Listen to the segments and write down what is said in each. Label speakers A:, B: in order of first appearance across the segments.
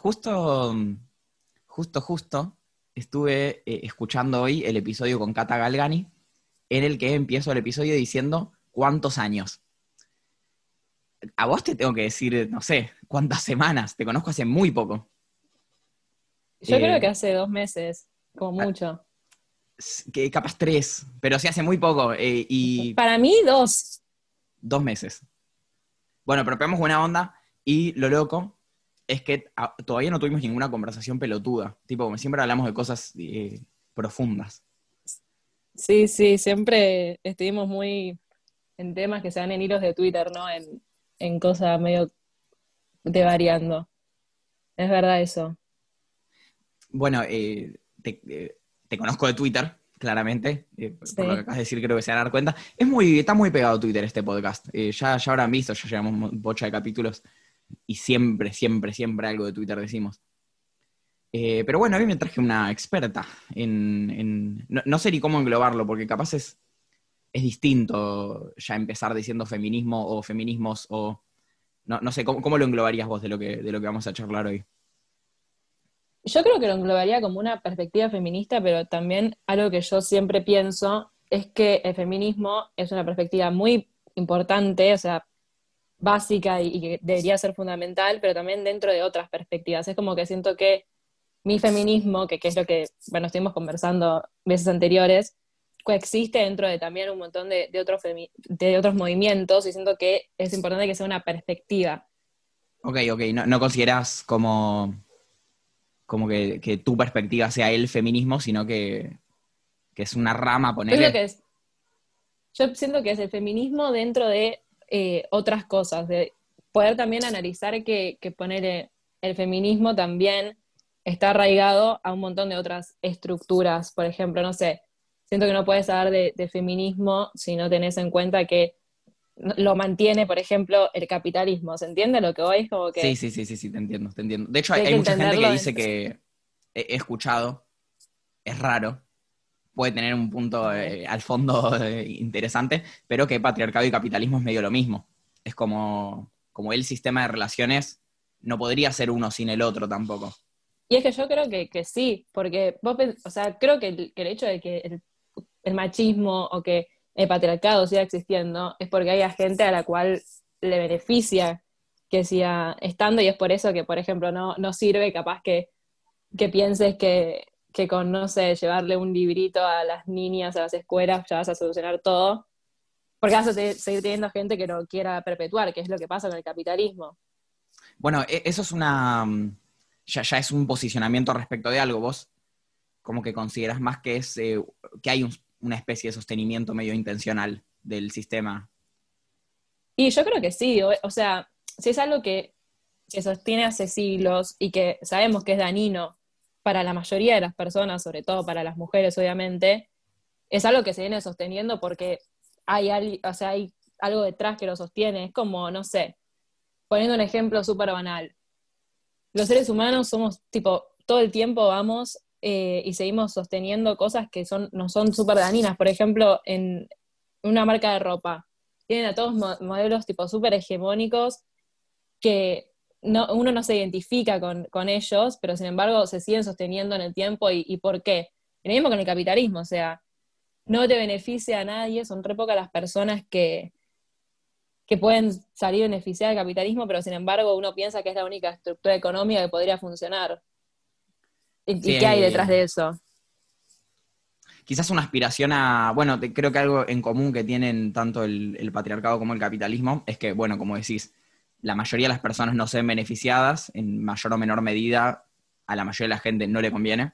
A: justo, justo, justo, estuve eh, escuchando hoy el episodio con Kata Galgani, en el que empiezo el episodio diciendo cuántos años. A vos te tengo que decir, no sé, cuántas semanas. Te conozco hace muy poco.
B: Yo
A: Eh,
B: creo que hace dos meses, como
A: ah,
B: mucho.
A: Que capaz tres, pero sí hace muy poco. eh, y
B: Para mí, dos.
A: dos meses. Bueno, pero pegamos buena onda y lo loco es que todavía no tuvimos ninguna conversación pelotuda. Tipo, como siempre hablamos de cosas eh, profundas.
B: Sí, sí, siempre estuvimos muy en temas que se dan en hilos de Twitter, ¿no? En, en cosas medio de variando. Es verdad eso.
A: Bueno, eh, te, eh, te conozco de Twitter, claramente. eh, por-
B: Sí.
A: Por lo que acabas de decir, creo que se van a dar cuenta. Es muy, está muy pegado Twitter este podcast. Ya, ya habrán visto, ya llevamos mo- bocha de capítulos y siempre, siempre, siempre algo de Twitter decimos. Eh, pero bueno, hoy me traje una experta en... en- no, no sé ni cómo englobarlo, porque capaz es, es distinto ya empezar diciendo feminismo o feminismos o... No, no sé, ¿cómo, cómo lo englobarías vos de lo, que, de lo que vamos a charlar hoy?
B: Yo creo que lo englobaría como una perspectiva feminista, pero también algo que yo siempre pienso es que el feminismo es una perspectiva muy importante, o sea, básica y, y que debería ser fundamental, pero también dentro de otras perspectivas. Es como que siento que mi feminismo, que, que es lo que, bueno, estuvimos conversando veces anteriores, coexiste dentro de también un montón de, de femi- de otros movimientos y siento que es importante que sea una perspectiva.
A: Ok, ok, no, no consideras como, como que, que tu perspectiva sea el feminismo, sino que, que es una rama,
B: es, yo siento que es el feminismo dentro de eh, otras cosas, de poder también analizar que, que poner el feminismo también está arraigado a un montón de otras estructuras. Por ejemplo, no sé, siento que no puedes hablar de, de feminismo si no tenés en cuenta que lo mantiene, por ejemplo, el capitalismo. ¿Se entiende lo que? Es como que
A: Sí, sí, sí, sí, sí, te entiendo, te entiendo. De hecho, hay, mucha gente que dice que he, he escuchado, es raro, puede tener un punto eh, al fondo eh, interesante, pero que patriarcado y capitalismo es medio lo mismo. Es como, como el sistema de relaciones no podría ser uno sin el otro tampoco.
B: Y es que yo creo que, que sí, porque vos, o sea, creo que el, que el hecho de que el, el machismo o que el patriarcado siga existiendo es porque hay gente a la cual le beneficia que siga estando y es por eso que, por ejemplo, no, no sirve capaz que, que pienses que, que con, no sé, llevarle un librito a las niñas a las escuelas ya vas a solucionar todo, porque vas a seguir teniendo gente que lo quiera perpetuar, que es lo que pasa con el capitalismo.
A: Bueno, e- eso es una. mm, Ya, ya es un posicionamiento respecto de algo. Vos, como que consideras más que es eh, que hay un- una especie de sostenimiento medio intencional del sistema.
B: Y yo creo que sí, o, o sea, si es algo que se sostiene hace siglos y que sabemos que es dañino para la mayoría de las personas, sobre todo para las mujeres, obviamente, es algo que se viene sosteniendo porque hay, o sea, hay algo detrás que lo sostiene. Es como, no sé, poniendo un ejemplo súper banal. Los seres humanos somos, tipo, todo el tiempo vamos eh, y seguimos sosteniendo cosas que son, no son súper dañinas. Por ejemplo, en una marca de ropa tienen a todos mo- modelos tipo súper hegemónicos que no, uno no se identifica con, con ellos, pero sin embargo se siguen sosteniendo en el tiempo. ¿Y, y por qué? Lo mismo con el capitalismo, o sea, no te beneficia a nadie, son re pocas las personas que, que pueden salir beneficiadas del capitalismo, pero sin embargo uno piensa que es la única estructura económica que podría funcionar. ¿Y, qué hay detrás de eso?
A: Quizás una aspiración a. Bueno, te- creo que algo en común que tienen tanto el, el patriarcado como el capitalismo es que, bueno, como decís, la mayoría de las personas no se ven beneficiadas, en mayor o menor medida, a la mayoría de la gente no le conviene.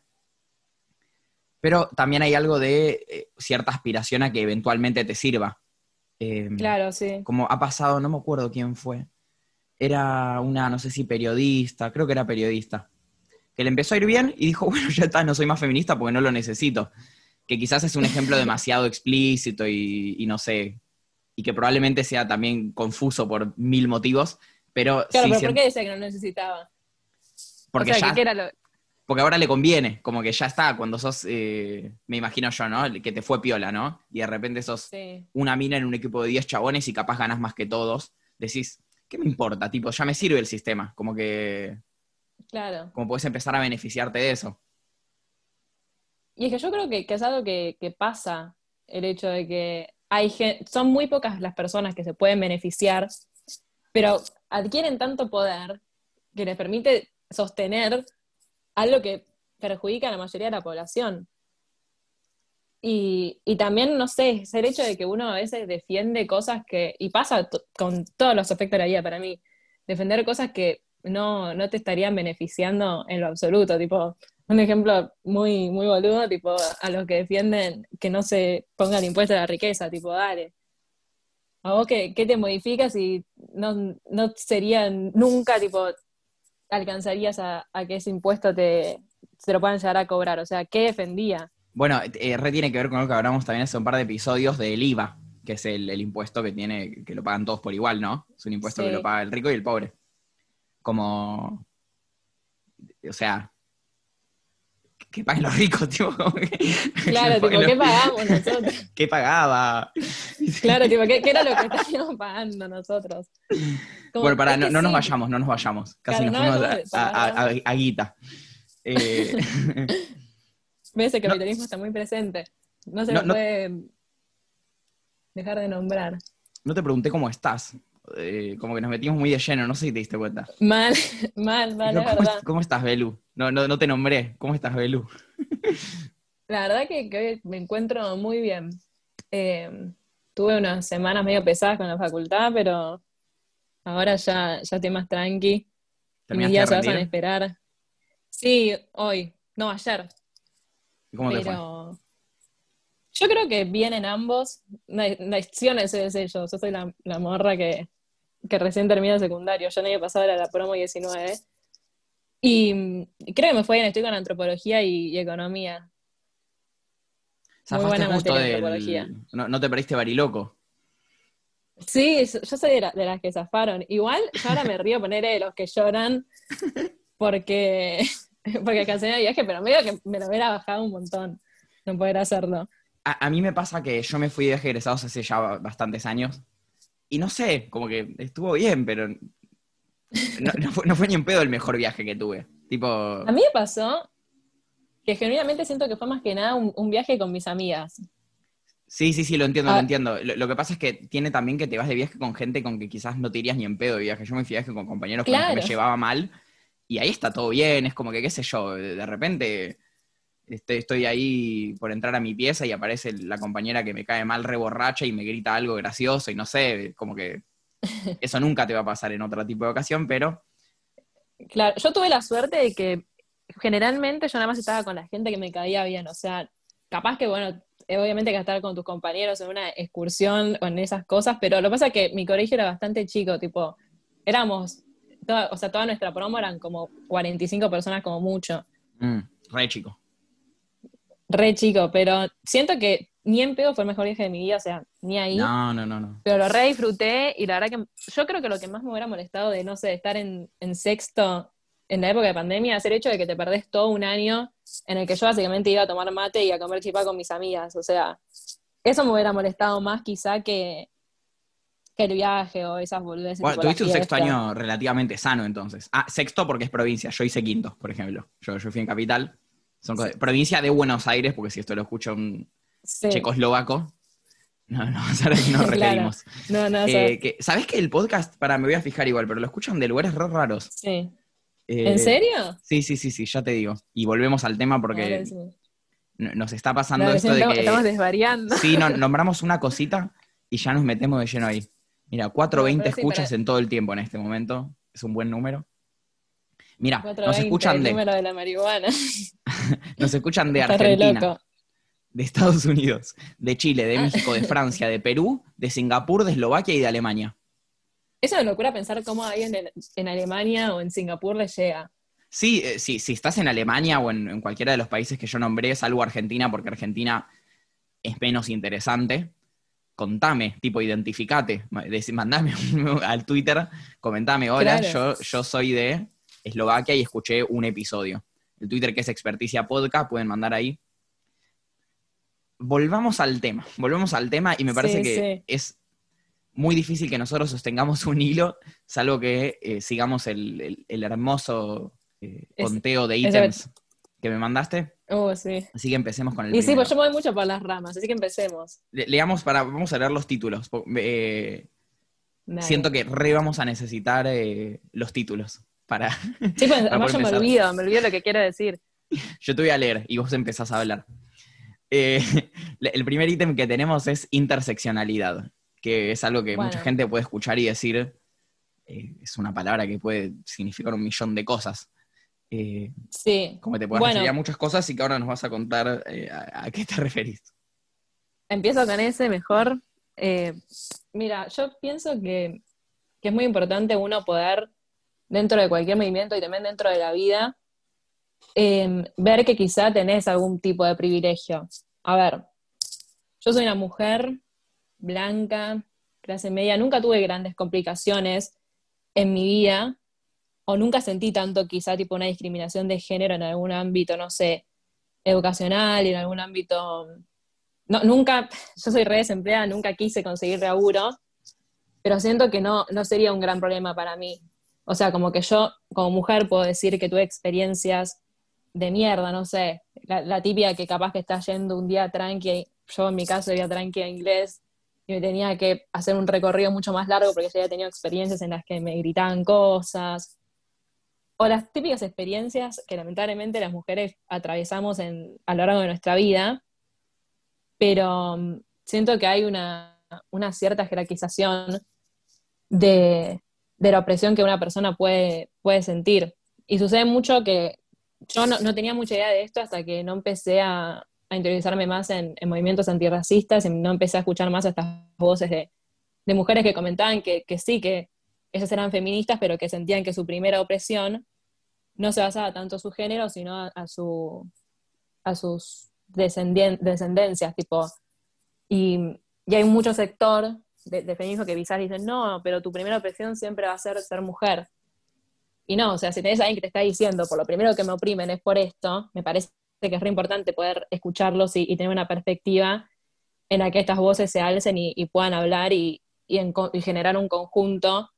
A: Pero también hay algo de eh, cierta aspiración a que eventualmente te sirva. Eh,
B: Claro, sí.
A: Como ha pasado, no me acuerdo quién fue. Era una, no sé si periodista, creo que era periodista, que le empezó a ir bien y dijo, bueno, ya está, no soy más feminista porque no lo necesito. Que quizás es un ejemplo demasiado explícito y, y no sé, y que probablemente sea también confuso por mil motivos, pero
B: Claro,
A: sí
B: pero ¿por qué decía que no necesitaba?
A: porque
B: o sea,
A: ya,
B: que, que era lo...
A: porque ahora le conviene, como que ya está, cuando sos, eh, me imagino yo, ¿no? Que te fue piola, ¿no? Y de repente sos
B: Sí.
A: una mina en un equipo de 10 chabones y capaz ganas más que todos, decís, ¿qué me importa? Tipo, ya me sirve el sistema, como que...
B: Claro.
A: ¿Cómo puedes empezar a beneficiarte de eso?
B: Y es que yo creo que, que es algo que, que pasa, el hecho de que hay son muy pocas las personas que se pueden beneficiar, pero adquieren tanto poder que les permite sostener algo que perjudica a la mayoría de la población. Y, y también, no sé, es el hecho de que uno a veces defiende cosas que, y pasa con todos los aspectos de la vida para mí, defender cosas que no, no te estarían beneficiando en lo absoluto, tipo, un ejemplo muy, muy boludo, tipo, a los que defienden que no se ponga el impuesto a la riqueza, tipo, dale. ¿A vos qué, qué te modificas y no, no sería nunca, tipo, alcanzarías a, a que ese impuesto te, se lo puedan llegar a cobrar? O sea, ¿qué defendía?
A: Bueno, eh, re tiene que ver con lo que hablamos también hace un par de episodios del IVA, que es el, el impuesto que tiene, que lo pagan todos por igual, ¿no? Es un impuesto
B: Sí.
A: que lo paga el rico y el pobre. Como, o sea, que paguen los ricos, que-
B: Claro, tipo, ¿qué pagamos nosotros?
A: ¿Qué pagaba?
B: Claro, tipo, ¿qué, qué era lo que estaríamos pagando nosotros? Como,
A: bueno, para, no, no nos vayamos, no nos vayamos. Casi
B: Claro,
A: nos
B: no,
A: fuimos a, a- a- a Guita. Eh,
B: ¿Ves? El capitalismo está muy presente. No se lo puede dejar de nombrar.
A: no te pregunté cómo estás. Eh, como que nos metimos muy de lleno, no sé si te diste cuenta.
B: Mal, mal, mal, es
A: ¿cómo,
B: verdad.
A: ¿Cómo estás, Belu? No, no, no te nombré. ¿Cómo estás, Belu?
B: La verdad que, que hoy me encuentro muy bien. Eh, tuve unas semanas medio pesadas con la facultad, pero ahora ya, ya estoy más tranqui. Mis
A: ¿Terminaste
B: días se van a esperar. Sí, hoy. No, ayer.
A: ¿Cómo te fue?
B: pero yo creo que vienen ambos. No sé de ellos. Yo soy la, la morra que, que recién termina secundario. Yo el año pasado era la promo 19. Y creo que me fue bien. Estoy con antropología y, y economía. Muy buena materia, antropología.
A: No, no te perdiste Bariloco.
B: Sí, yo yo soy de, la- de las que zafaron. Igual, yo ahora me río poner de los que lloran porque, porque cancelé el viaje, pero medio que me lo hubiera bajado un montón no poder hacerlo.
A: A, a mí me pasa que yo me fui de viaje egresados hace ya bastantes años. Y no sé, como que estuvo bien, pero no, no fue, no fue ni en pedo el mejor viaje que tuve. Tipo,
B: A mí me pasó que genuinamente siento que fue más que nada un, un viaje con mis amigas.
A: sí, sí, sí, lo entiendo,
B: Ah.
A: lo entiendo. Lo, lo que pasa es que tiene también que te vas de viaje con gente con que quizás no te irías ni en pedo de viaje. Yo me fui de viaje con compañeros con los que me llevaba mal. Y ahí está todo bien, es como que, qué sé yo, de repente estoy ahí por entrar a mi pieza y aparece la compañera que me cae mal re borracha y me grita algo gracioso y no sé, como que eso nunca te va a pasar en otro tipo de ocasión, pero
B: Claro, yo tuve la suerte de que generalmente yo nada más estaba con la gente que me caía bien, o sea, capaz que, bueno, eh, obviamente que estar con tus compañeros en una excursión o en esas cosas, pero lo que pasa es que mi colegio era bastante chico, tipo, éramos, toda- o sea, toda nuestra promo eran como 45 personas como mucho,
A: mm, re chico.
B: Re chico, pero siento que ni en pedo fue el mejor viaje de mi vida, o sea, ni ahí.
A: No, no, no, no.
B: Pero lo re disfruté y la verdad que yo creo que lo que más me hubiera molestado de, no sé, de estar en, en sexto en la época de pandemia es el hecho de que te perdés todo un año en el que yo básicamente iba a tomar mate y a comer chipá con mis amigas. O sea, eso me hubiera molestado más quizá que, que el viaje o esas boludeces.
A: Bueno, tuviste un sexto año relativamente sano entonces. Ah, sexto porque es provincia, yo hice quinto, por ejemplo. Yo, yo fui en capital. Son cosas- Provincia de Buenos Aires, porque si esto lo escucha un
B: Sí.
A: checoslovaco, no, no, ahora sí nos
B: Claro.
A: referimos.
B: No, no, o sea,
A: Eh, que- ¿Sabés que el podcast, para, me voy a fijar igual, pero lo escuchan de lugares re raros?
B: sí.
A: Eh,
B: ¿En serio?
A: Sí, sí, sí, sí, ya te digo. Y volvemos al tema porque
B: sí.
A: nos está pasando
B: Claro,
A: esto de que...
B: estamos desvariando.
A: Sí, no- nombramos una cosita y ya nos metemos de lleno ahí. Mira, 420
B: No, pero sí,
A: escuchas
B: para-
A: en todo el tiempo en este momento. Es un buen número. Mira, nos
B: 420,
A: escuchan
B: el
A: de,
B: número de la marihuana.
A: nos escuchan de
B: Está
A: Argentina, de Estados Unidos, de Chile, de México, de Francia, de Perú, de Singapur, de Eslovaquia y de Alemania.
B: Es una locura pensar cómo a alguien en, en Alemania o en Singapur le llega.
A: Sí, eh, sí, si estás en Alemania o en, en cualquiera de los países que yo nombré, salvo Argentina, porque Argentina es menos interesante, contame, tipo, identificate, mandame al Twitter, comentame, hola,
B: Claro.
A: yo, yo soy de Eslovaquia y escuché un episodio. El Twitter que es Experticia Podcast, pueden mandar ahí. Volvamos al tema, volvemos al tema y me parece
B: Sí,
A: que
B: sí.
A: es muy difícil que nosotros sostengamos un hilo, salvo que eh, sigamos el, el- el hermoso eh, conteo de ítems que me mandaste.
B: Oh, sí.
A: Así que empecemos con el
B: Y sí, pues yo me voy mucho por las ramas, así que empecemos.
A: Le- leamos para, vamos a leer los títulos. eh, siento que re vamos a necesitar los títulos para.
B: Sí, pues, además yo me olvido, me olvido lo que quiero decir.
A: Yo te voy a leer y vos empezás a hablar. Eh, el primer ítem que tenemos es interseccionalidad, que es algo que
B: Bueno.
A: mucha gente puede escuchar y decir. eh, es una palabra que puede significar un millón de cosas. Eh,
B: Sí.
A: como te puedes
B: Bueno.
A: referir a muchas cosas y que ahora nos vas a contar a, a qué te referís.
B: Empiezo con ese mejor. Mira, yo pienso que, que es muy importante uno poder, dentro de cualquier movimiento y también dentro de la vida, eh, ver que quizá tenés algún tipo de privilegio. A ver, yo soy una mujer blanca, clase media, nunca tuve grandes complicaciones en mi vida, o nunca sentí tanto quizá tipo una discriminación de género en algún ámbito, no sé, educacional, en algún ámbito no, nunca, yo soy re desempleada, nunca quise conseguir laburo, pero siento que no, no sería un gran problema para mí. O sea, como que yo, como mujer, puedo decir que tuve experiencias de mierda, no sé, la, la típica que capaz que está yendo un día tranqui, yo en mi caso iba tranqui a inglés, y me tenía que hacer un recorrido mucho más largo porque ya había tenido experiencias en las que me gritaban cosas, o las típicas experiencias que lamentablemente las mujeres atravesamos a lo largo de nuestra vida, pero mm, siento que hay una, una cierta jerarquización de, de la opresión que una persona puede, puede sentir. Y sucede mucho que yo no, no tenía mucha idea de esto hasta que no empecé a, a interiorizarme más en, en movimientos antirracistas y no empecé a escuchar más estas voces de, de mujeres que comentaban que, que sí, que ellas eran feministas, pero que sentían que su primera opresión no se basaba tanto en su género, sino a, su, a sus descendencias, tipo, y, y hay mucho sector de, de feminismo que quizás dicen, no, pero tu primera opresión siempre va a ser ser mujer. Y no, o sea, si tenés a alguien que te está diciendo, por lo primero que me oprimen es por esto, me parece que es re importante poder escucharlos y, y tener una perspectiva en la que estas voces se alcen y, y puedan hablar y, y en co- y generar un conjunto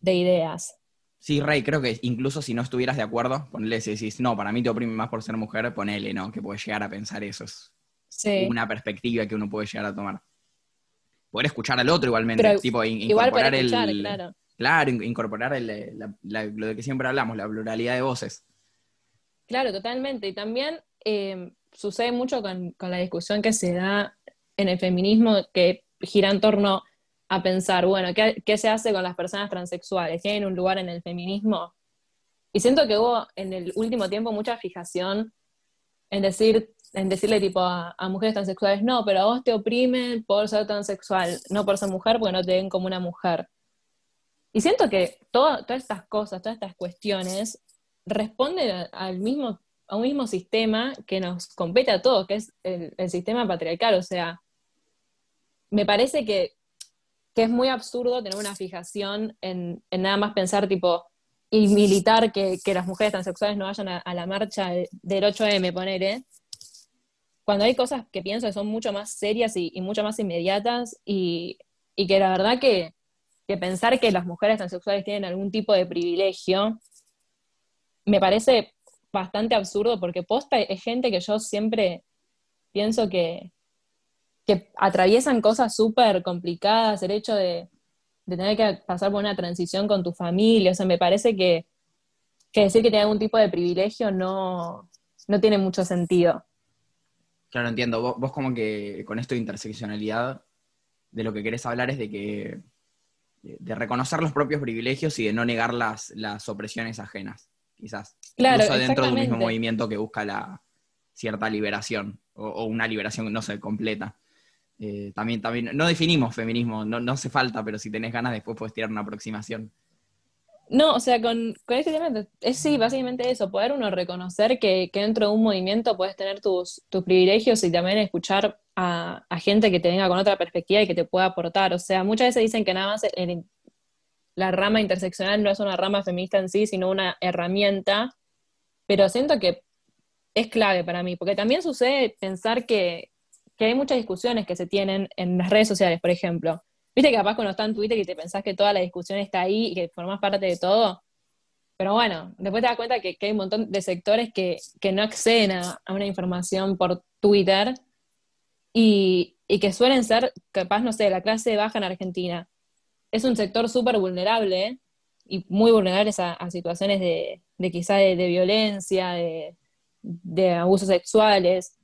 B: de ideas.
A: Sí, Rey, creo que incluso si no estuvieras de acuerdo, ponle si decís, no, para mí te oprime más por ser mujer, ponele, ¿no? Que puedes llegar a pensar eso. Es
B: Sí.
A: una perspectiva que uno puede llegar a tomar. Poder escuchar al otro igualmente,
B: Pero
A: tipo, in-
B: Igual para
A: incorporar
B: escuchar,
A: el.
B: claro.
A: Claro, in- incorporar el- la- la- lo de que siempre hablamos, la pluralidad de voces.
B: Claro, totalmente. Y también eh, sucede mucho con, con la discusión que se da en el feminismo que gira en torno a pensar, bueno, ¿qué, qué se hace con las personas transexuales? ¿Tienen un lugar en el feminismo? Y siento que hubo en el último tiempo mucha fijación en decir, en decirle tipo a, a mujeres transexuales, no, pero a vos te oprimen por ser transexual, no por ser mujer, porque no te ven como una mujer. Y siento que todo- todas estas cosas, todas estas cuestiones, responden al mismo, a un mismo sistema que nos compete a todos, que es el, el sistema patriarcal. O sea, me parece que, que es muy absurdo tener una fijación en, en nada más pensar tipo y militar que, que las mujeres transexuales no vayan a, a la marcha de- del 8M, ponele, cuando hay cosas que pienso que son mucho más serias y, mucho más inmediatas y, que la verdad que, pensar que las mujeres transexuales tienen algún tipo de privilegio me parece bastante absurdo porque posta es gente que yo siempre pienso que, atraviesan cosas súper complicadas, el hecho de, de tener que pasar por una transición con tu familia, o sea, me parece que, que decir que tiene algún tipo de privilegio no, no tiene mucho sentido.
A: Claro, entiendo. Vos, vos como que con esto de interseccionalidad, de lo que querés hablar es de que de, reconocer los propios privilegios y de no negar las, las opresiones ajenas, quizás.
B: Claro,
A: Incluso dentro de un mismo movimiento que busca la cierta liberación, o, o una liberación, no sé, completa. Eh, también, también, no definimos feminismo, no, no hace falta, pero si tenés ganas después puedes tirar una aproximación.
B: No, o sea, con, con este tema es sí, básicamente eso, poder uno reconocer que, que dentro de un movimiento puedes tener tus, tus privilegios y también escuchar a, a gente que te venga con otra perspectiva y que te pueda aportar. O sea, muchas veces dicen que nada más la rama interseccional no es una rama feminista en sí, sino una herramienta, pero siento que es clave para mí, porque también sucede pensar que, que hay muchas discusiones que se tienen en las redes sociales, por ejemplo. Viste que capaz cuando está en Twitter y te pensás que toda la discusión está ahí y que formás parte de todo, pero bueno, después te das cuenta que, hay un montón de sectores que, no acceden a, una información por Twitter y, que suelen ser, capaz, no sé, la clase baja en Argentina. Es un sector súper vulnerable y muy vulnerable a, situaciones de, de quizá de, violencia, de, abusos sexuales.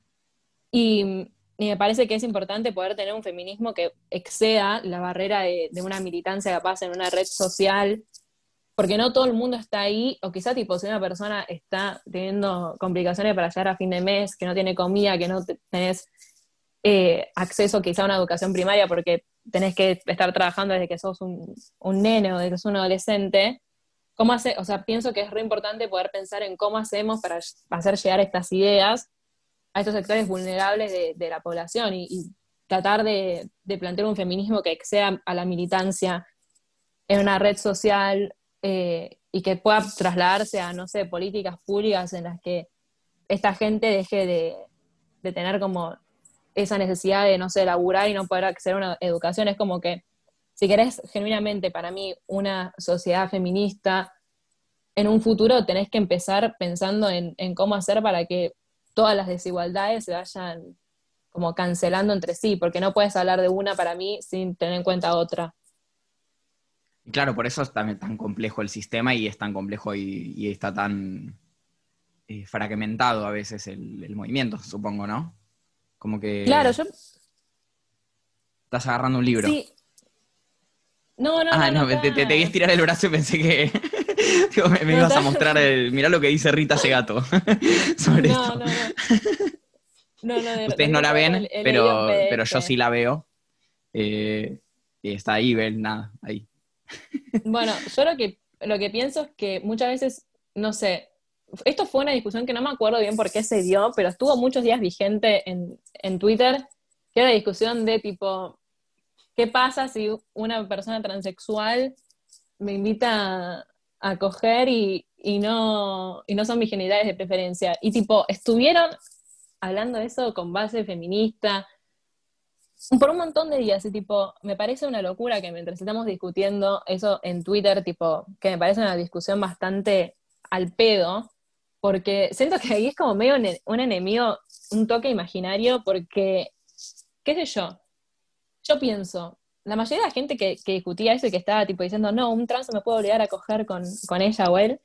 B: Y, y, me parece que es importante poder tener un feminismo que exceda la barrera de, una militancia capaz en una red social porque no todo el mundo está ahí, o quizá tipo si una persona está teniendo complicaciones para llegar a fin de mes, que no tiene comida, que no tenés eh, acceso quizá a una educación primaria porque tenés que estar trabajando desde que sos un, un nene o desde que sos un adolescente, ¿cómo hace? O sea, pienso que es re importante poder pensar en cómo hacemos para hacer llegar estas ideas a estos sectores vulnerables de, la población y, tratar de, plantear un feminismo que exceda a la militancia en una red social eh, y que pueda trasladarse a, no sé, políticas públicas en las que esta gente deje de, tener como esa necesidad de, no sé, laburar y no poder acceder a una educación. Es como que, si querés genuinamente para mí una sociedad feminista, en un futuro tenés que empezar pensando en, en cómo hacer para que todas las desigualdades se vayan como cancelando entre sí, porque no puedes hablar de una para mí sin tener en cuenta otra.
A: Claro, por eso es tan, tan complejo el sistema y es tan complejo y, está tan eh, fragmentado a veces el, movimiento, supongo, ¿no? Como que...
B: Claro, yo...
A: Estás agarrando un libro.
B: Sí. No, no,
A: ah,
B: no.
A: no, te, te, te estirar el brazo y pensé que me, ibas a mostrar el. Mirá lo que dice Rita Segato sobre no, esto. No, no. Ustedes no la ven, pero, pero yo sí la veo. Eh, y está ahí, ven, nada, ahí.
B: Bueno, yo lo que, lo que pienso es que muchas veces, no sé, esto fue una discusión que no me acuerdo bien por qué se dio, pero estuvo muchos días vigente en, en Twitter, que era la discusión de tipo, ¿qué pasa si una persona transexual me invita a coger y, y, no, y no son mis genitales de preferencia? Y tipo, estuvieron hablando de eso con base feminista, por un montón de días, y tipo, me parece una locura que mientras estamos discutiendo eso en Twitter, tipo, que me parece una discusión bastante al pedo, porque siento que ahí es como medio un enemigo, un toque imaginario, porque, qué sé yo, yo pienso, la mayoría de la gente que, discutía eso y que estaba tipo diciendo, no, un trans me puede obligar a coger con, con ella o él,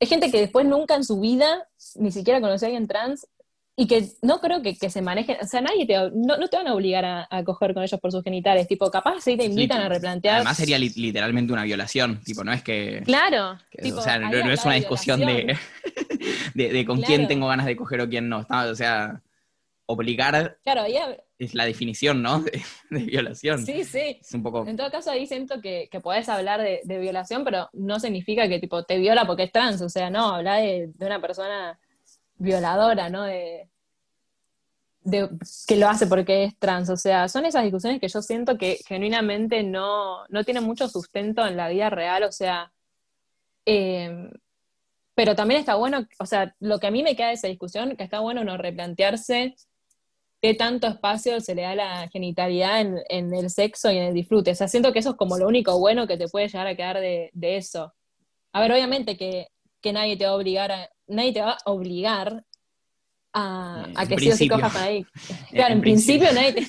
B: es gente que después nunca en su vida ni siquiera conoció a alguien trans y que no creo que, se manejen, o sea, nadie te, no, te van a obligar a, coger con ellos por sus genitales, tipo, capaz sí te invitan a replantear.
A: Además sería literalmente una violación, tipo, no es que...
B: Claro.
A: o sea, no, es una discusión de, de, con quién tengo ganas de coger o quién no, o sea, obligar
B: claro,
A: es la definición, ¿no? De, violación.
B: Sí, sí.
A: Es un poco...
B: En todo caso, ahí siento que, que podés hablar de, violación, pero no significa que, tipo, te viola porque es trans, o sea, no, habla de, de una persona violadora, ¿no? De, que lo hace porque es trans. O sea, son esas discusiones que yo siento que genuinamente no, no tienen mucho sustento en la vida real. O sea, em, pero también está bueno, o sea, lo que a mí me queda de esa discusión, que está bueno no replantearse qué tanto espacio se le da a la genitalidad en, el sexo y en el disfrute. O sea, siento que eso es como lo único bueno que te puede llegar a quedar de, de eso. A ver, obviamente que, que nadie te va a obligar a, nadie te va a obligar a, que sí o sí cojas ahí. Claro, en, principio, nadie, te,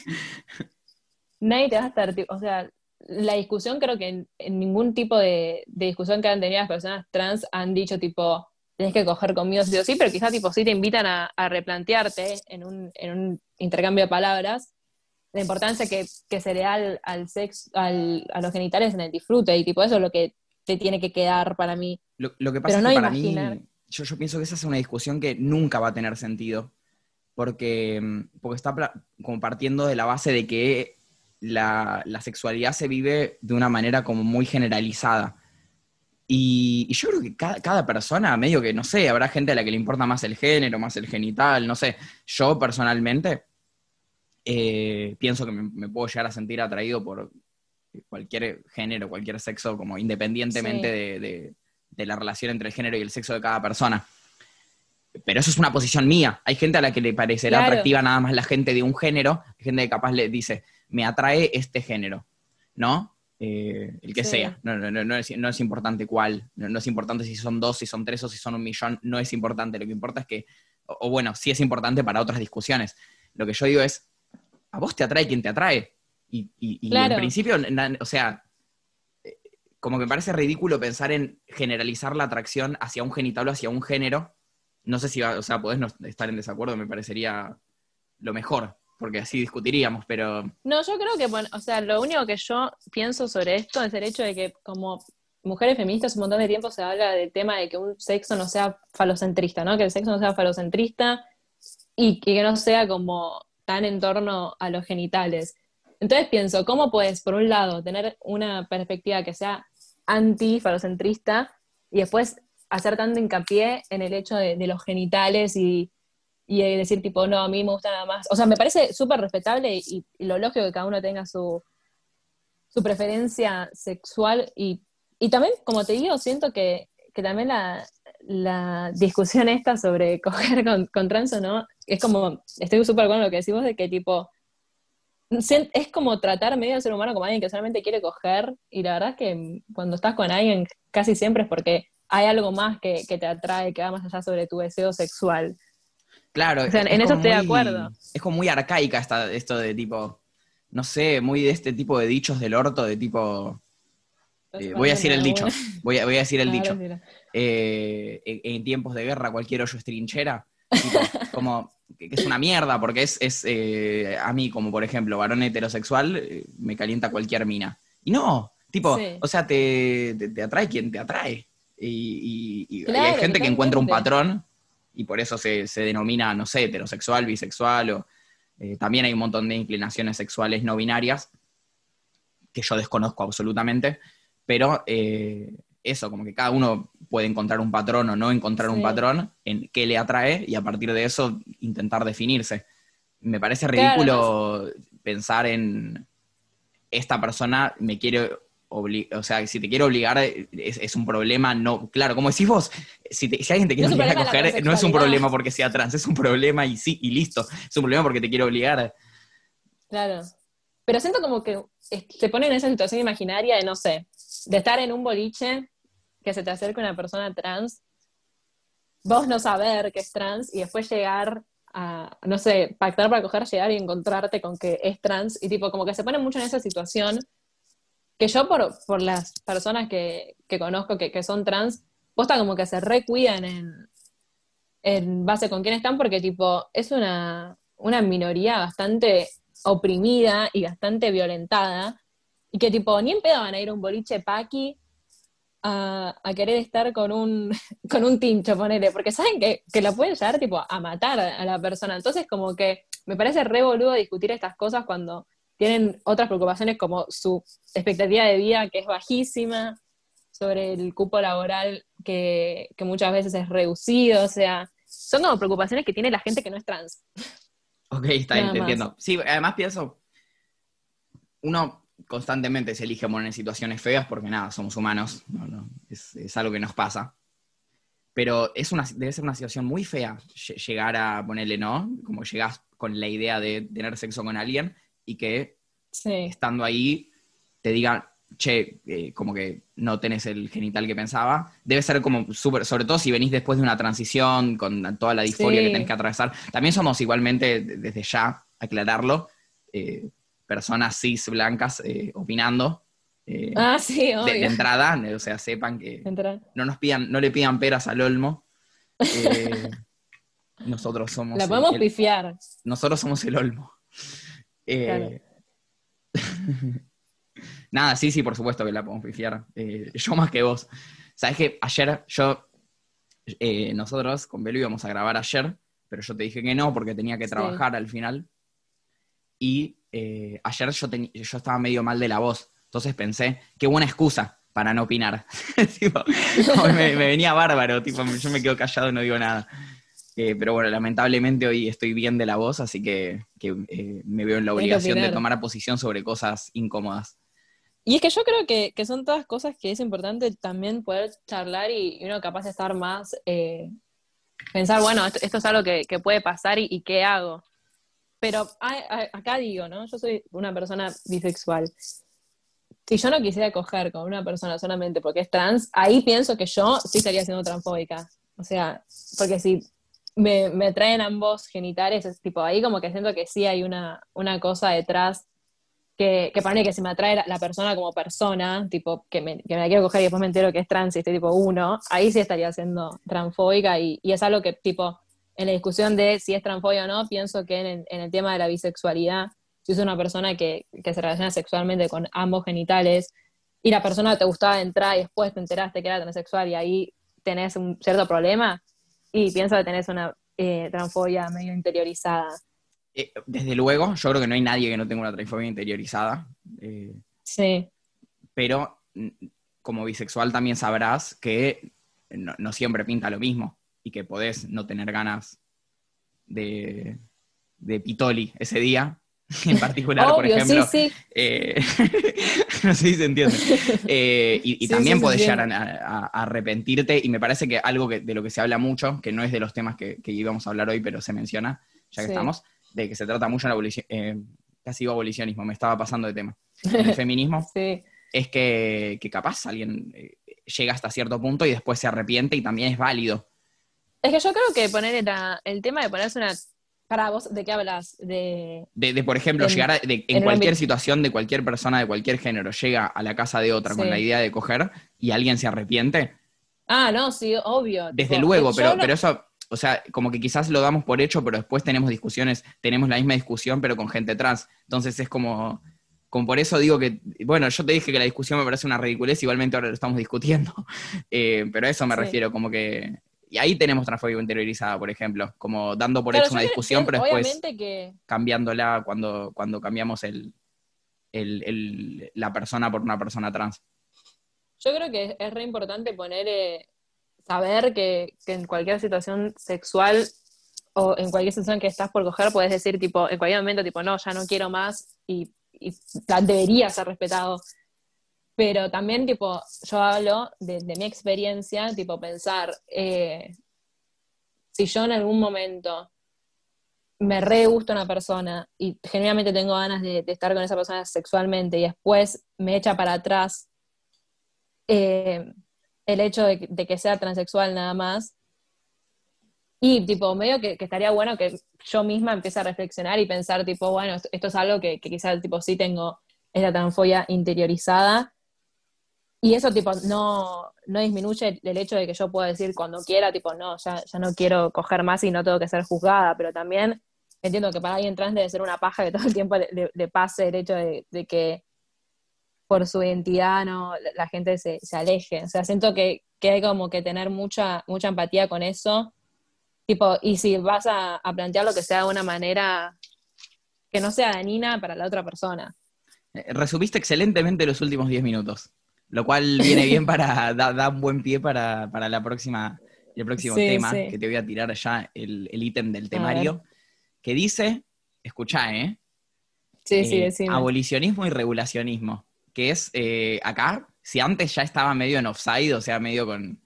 B: nadie te va a estar, o sea, la discusión creo que en, ningún tipo de, discusión que han tenido las personas trans han dicho tipo, tenés que coger conmigo sí o sí, pero quizás tipo sí te invitan a, replantearte en un, en un, intercambio de palabras la importancia que, se le da al, sexo, al, a los genitales en el disfrute, y tipo eso es lo que te tiene que quedar para mí.
A: Lo, que pasa es que para mí yo, pienso que esa es una discusión que nunca va a tener sentido, porque, mm, porque está compartiendo de la base de que la, sexualidad se vive de una manera como muy generalizada. Y, yo creo que cada, persona, medio que, no sé, habrá gente a la que le importa más el género, más el genital, no sé. Yo personalmente eh, pienso que me, puedo llegar a sentir atraído por cualquier género, cualquier sexo, como independientemente de, de la relación entre el género y el sexo de cada persona. Pero eso es una posición mía. Hay gente a la que le parecerá atractiva nada más la gente de un género, hay gente que capaz le dice, me atrae este género, ¿no? Eh, el que
B: Sí.
A: sea. No, no, no, no es, no es importante cuál. No, no es importante si son dos, si son tres o si son un millón. No es importante. Lo que importa es que, o, o bueno, sí es importante para otras discusiones. Lo que yo digo es, a vos te atrae quien te atrae. Y, y- y
B: Claro.
A: en principio, na- o sea, eh, como que me parece ridículo pensar en generalizar la atracción hacia un genital o hacia un género. No sé si, va- o sea, podés no estar en desacuerdo, me parecería lo mejor, porque así discutiríamos, pero
B: No, yo creo que, bueno, o sea, lo único que yo pienso sobre esto es el hecho de que como mujeres feministas un montón de tiempo se habla del tema de que un sexo no sea falocentrista, ¿no? Que el sexo no sea falocentrista y que no sea como tan en torno a los genitales. Entonces pienso, ¿cómo puedes, por un lado, tener una perspectiva que sea anti-falocentrista y después hacer tanto hincapié en el hecho de, de los genitales y, y decir tipo, no, a mí me gusta nada más. O sea, me parece súper respetable y, lo lógico que cada uno tenga su, su preferencia sexual y, y también, como te digo, siento que, que también la, la discusión esta sobre coger con, con trans o no, es como, estoy súper con lo que decimos de que tipo, es como tratar medio al ser humano como alguien que solamente quiere coger y la verdad es que cuando estás con alguien casi siempre es porque hay algo más que, que te atrae, que va más allá sobre tu deseo sexual.
A: Claro,
B: O sea,
A: es
B: en eso estoy de acuerdo.
A: Es como muy arcaica esta, esto de tipo, no sé, muy de este tipo de dichos del orto, de tipo, eh, voy a decir el dicho, voy a, voy a decir el dicho. Eh, en, tiempos de guerra cualquier hoyo es trinchera, tipo, como que, es una mierda, porque es, es eh, a mí, como por ejemplo, varón heterosexual, me calienta cualquier mina. Y no, tipo,
B: Sí.
A: o sea, te, te, te atrae quien te atrae. Y, y- y- y hay gente que encuentra un patrón y por eso se, se denomina, no sé, heterosexual, bisexual, o eh, también hay un montón de inclinaciones sexuales no binarias que yo desconozco absolutamente, pero eh, eso, como que cada uno puede encontrar un patrón o no encontrar un patrón en qué le atrae y a partir de eso intentar definirse. Me parece
B: Claro,
A: ridículo pensar en esta persona me quiere o sea, si te quiere obligar eh, es, es un problema, no, claro, como decís vos, si, te- si alguien te quiere
B: No
A: obligar a coger, no es un
B: transexualidad.
A: problema porque sea trans, es un problema y sí, y listo, es un problema porque te quiere obligar.
B: Claro. Pero siento como que te ponen en esa situación imaginaria de, no sé, de estar en un boliche, que se te acerque una persona trans, vos no saber que es trans y después llegar a, no sé, pactar para coger, llegar y encontrarte con que es trans y tipo como que se ponen mucho en esa situación que yo por, por las personas que, que conozco que, que son trans, posta como que se recuidan en, en base con quién están porque tipo es una, una minoría bastante oprimida y bastante violentada y que tipo ni en pedo van a ir un boliche paqui a, a querer estar con un, con un tincho, ponele, porque saben que, que lo pueden llegar tipo a matar a, a la persona. Entonces como que me parece re boludo discutir estas cosas cuando tienen otras preocupaciones como su expectativa de vida que es bajísima, sobre el cupo laboral que, que muchas veces es reducido, o sea, son como preocupaciones que tiene la gente que no es trans.
A: Ok, está bien, te entiendo. Sí, además pienso, uno constantemente se elige poner en situaciones feas porque nada, somos humanos, no, no, es, es algo que nos pasa. Pero es una, debe ser una situación muy fea lle- llegar a ponerle, ¿no? Como llegas con la idea de tener sexo con alguien y que
B: Sí,
A: estando ahí te digan, che, eh, como que no tenés el genital que pensaba. Debe ser como súper, sobre todo si venís después de una transición con toda la disforia
B: Sí.
A: que tenés que atravesar. También somos igualmente, de- desde ya, aclararlo, eh, personas cis blancas eh, opinando.
B: Ah, sí,
A: de,
B: obvio.
A: de entrada, o sea, sepan que no nos pidan, no le pidan peras al olmo. Nosotros somos
B: La podemos
A: el-
B: pifiar.
A: nosotros somos el olmo. Eh,
B: Claro.
A: Nada, sí, sí, por supuesto que la podemos pifiar. Eh, yo más que vos. Sabes que ayer yo, eh, nosotros con Belu íbamos a grabar ayer, pero yo te dije que no porque tenía que
B: Sí.
A: trabajar al final. Y eh, ayer yo, teni- yo estaba medio mal de la voz, entonces pensé, qué buena excusa para no opinar. Tipo, me, me venía bárbaro, tipo, yo me quedo callado y no digo nada. Eh, pero bueno, lamentablemente hoy estoy bien de la voz, así que, que, eh, me veo en la obligación de tomar posición sobre cosas incómodas.
B: Y es que yo creo que, que son todas cosas que es importante también poder charlar y, y uno capaz de estar más, eh, pensar, bueno, esto, esto es algo que, que puede pasar y, y qué hago. Pero acá digo, ¿no? Yo soy una persona bisexual. si yo no quisiera coger con una persona solamente porque es trans, ahí pienso que yo sí estaría siendo transfóbica. O sea, porque si me, me traen ambos genitales, es tipo, ahí como que siento que sí hay una, una cosa detrás que, que para mí que si me atrae la, persona como persona, tipo, que me, que me, la quiero coger y después me entero que es trans y estoy tipo uno, ahí sí estaría siendo transfóbica y, es algo que tipo, en la discusión de si es transfóbica o no, pienso que en, el tema de la bisexualidad, si es una persona que, que, se relaciona sexualmente con ambos genitales y la persona te gustaba entrar y después te enteraste que era transexual y ahí tenés un cierto problema y pienso que tenés una eh, transfobia medio interiorizada.
A: Eh, desde luego, yo creo que no hay nadie que no tenga una transfobia interiorizada. Eh,
B: sí.
A: Pero como bisexual también sabrás que no, no, siempre pinta lo mismo y que podés no tener ganas de, de pitoli ese día. En particular,
B: Obvio,
A: por ejemplo.
B: Sí, sí.
A: Eh, no sé si se entiende. Eh, y, y sí, también sí, podés llegar a, arrepentirte. Y me parece que algo que, de lo que se habla mucho, que no es de los temas que, que íbamos a hablar hoy, pero se menciona, ya que estamos, de que se trata mucho en la abolición, eh, casi iba abolicionismo, me estaba pasando de tema. En el feminismo,
B: sí.
A: es que, que, capaz alguien llega hasta cierto punto y después se arrepiente y también es válido.
B: Es que yo creo que poner el tema de ponerse una. Para vos, ¿de qué hablas? De,
A: de, de por ejemplo, en, llegar a, de, en, en cualquier situación de cualquier persona de cualquier género, llega a la casa de otra sí. con la idea de coger y alguien se arrepiente.
B: Ah, no, sí, obvio.
A: Desde tipo, luego, pero, no... pero eso o sea, como que quizás lo damos por hecho, pero después tenemos discusiones, tenemos la misma discusión, pero con gente trans. Entonces es como, como por eso digo que, bueno, yo te dije que la discusión me parece una ridiculez, igualmente ahora lo estamos discutiendo, eh, pero a eso me sí. refiero, como que, y ahí tenemos transfobia interiorizada, por ejemplo, como dando por hecho una discusión, pero después
B: que...
A: cambiándola cuando, cuando cambiamos el, el, el, la persona por una persona trans.
B: Yo creo que es re importante poner... Eh saber que, que, en cualquier situación sexual o en cualquier situación que estás por coger, puedes decir, tipo, en cualquier momento, tipo, no, ya no quiero más y, y debería ser respetado. Pero también, tipo, yo hablo de, mi experiencia, tipo, pensar, eh, si yo en algún momento me re gusta una persona y generalmente tengo ganas de, estar con esa persona sexualmente y después me echa para atrás, eh, el hecho de, que sea transexual nada más. Y tipo, medio que, estaría bueno que yo misma empiece a reflexionar y pensar, tipo, bueno, esto, es algo que, que quizás tipo sí tengo esta transfobia interiorizada. Y eso tipo no, no disminuye el hecho de que yo pueda decir cuando quiera, tipo, no, ya, ya no quiero coger más y no tengo que ser juzgada, pero también entiendo que para alguien trans debe ser una paja que todo el tiempo le, pase el hecho de, que por su identidad no, la gente se, se aleje. O sea, siento que, que, hay como que tener mucha, mucha empatía con eso. Tipo, y si vas a, a plantearlo que sea de una manera que no sea dañina para la otra persona.
A: Resumiste excelentemente los últimos 10 minutos, lo cual viene bien para, da, da, un buen pie para, para la próxima, el próximo sí, tema, sí. que te voy a tirar ya el ítem del temario, que dice, escuchá, ¿eh?
B: Sí, eh, sí, decime.
A: Abolicionismo y regulacionismo que es eh, acá, si antes ya estaba medio en offside, o sea, medio con...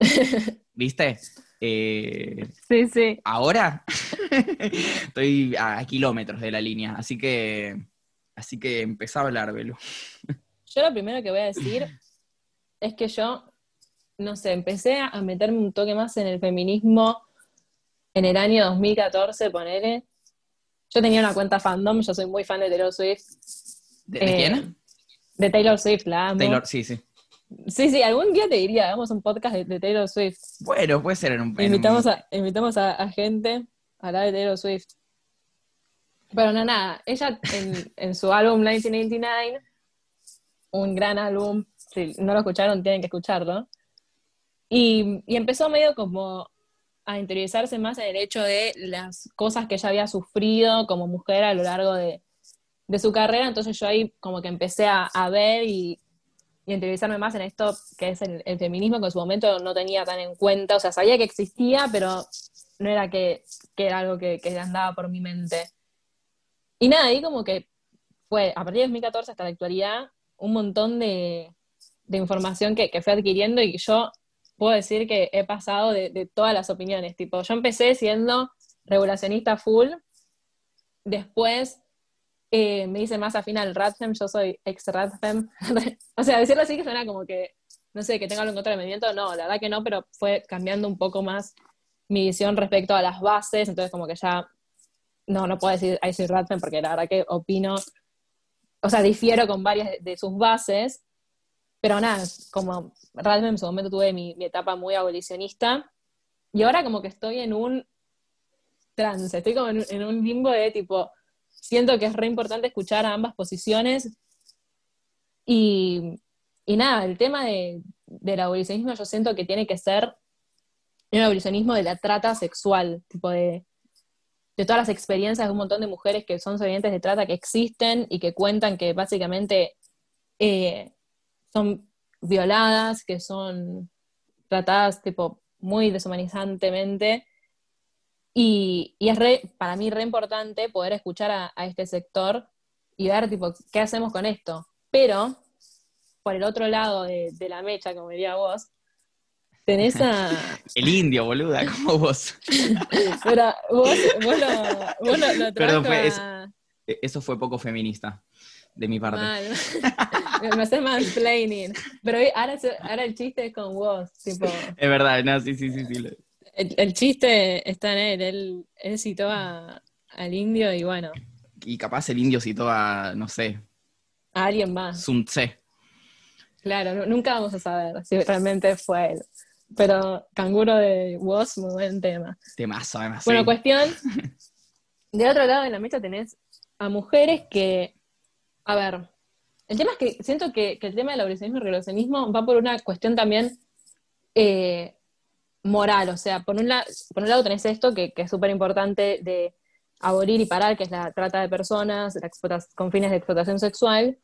A: ¿Viste? Eh,
B: sí, sí.
A: Ahora estoy a kilómetros de la línea, así que, así que empezá a hablar, Belu.
B: Yo lo primero que voy a decir es que yo, no sé, empecé a meterme un toque más en el feminismo en el año 2014, ponele. Yo tenía una cuenta fandom, yo soy muy fan de Taylor Swift.
A: ¿De, de eh, quién?
B: De Taylor Swift, la amo.
A: Taylor, sí, sí.
B: Sí, sí, algún día te diría, hagamos un podcast de, de Taylor Swift.
A: Bueno, puede ser en un... En
B: invitamos
A: un...
B: a, invitamos a, a, gente a hablar de Taylor Swift. Pero no, nada, ella en, en su álbum 1989, un gran álbum, si no lo escucharon tienen que escucharlo, y, y empezó medio como a interiorizarse más en el hecho de las cosas que ella había sufrido como mujer a lo largo de, de su carrera, entonces yo ahí como que empecé a, a ver y, y interiorizarme más en esto que es el, feminismo, que en su momento no tenía tan en cuenta, o sea, sabía que existía, pero no era que, que era algo que, que, andaba por mi mente. Y nada, ahí como que fue, a partir de 2014 hasta la actualidad, un montón de, información que, que fui adquiriendo y yo puedo decir que he pasado de, todas las opiniones, tipo, yo empecé siendo regulacionista full, después Eh, me dice más afín al Radfem, yo soy ex Radfem. o sea, decirlo así que suena como que, no sé, que tenga algo en contra del movimiento, no, la verdad que no, pero fue cambiando un poco más mi visión respecto a las bases, entonces como que ya, no, no puedo decir ahí soy Radfem porque la verdad que opino, o sea, difiero con varias de sus bases, pero nada, como Radfem en su momento tuve mi, mi etapa muy abolicionista, y ahora como que estoy en un trance, estoy como en, un limbo de tipo, siento que es re importante escuchar a ambas posiciones. Y, y nada, el tema de, del abolicionismo yo siento que tiene que ser un abolicionismo de la trata sexual, tipo de, de todas las experiencias de un montón de mujeres que son sobrevivientes de trata que existen y que cuentan que básicamente eh, son violadas, que son tratadas tipo muy deshumanizantemente. Y, es para mí re importante poder escuchar a, este sector y ver, tipo, qué hacemos con esto. Pero, por el otro lado de, la mecha, como diría vos, tenés a...
A: el indio, boluda, como vos.
B: Pero vos, vos lo, vos lo, Perdón,
A: eso fue poco feminista de mi parte.
B: me haces mansplaining. Pero ahora, ahora, el chiste es con vos, tipo.
A: Es verdad, no, sí, sí, sí. sí.
B: El, chiste está en él. Él, citó a, al indio y bueno.
A: Y capaz el indio citó a, no sé.
B: A alguien más.
A: Sun Tse.
B: Claro, nunca vamos a saber si realmente fue él. Pero Canguro de Woz, muy buen tema.
A: Temazo, además.
B: Bueno, cuestión. De otro lado de la mesa tenés a mujeres que a ver, el tema es que siento que, el tema del abolicionismo y el regulacionismo va por una cuestión también eh, moral, o sea, por un, por un lado tenés esto que, es súper importante de abolir y parar, que es la trata de personas con fines de explotación sexual,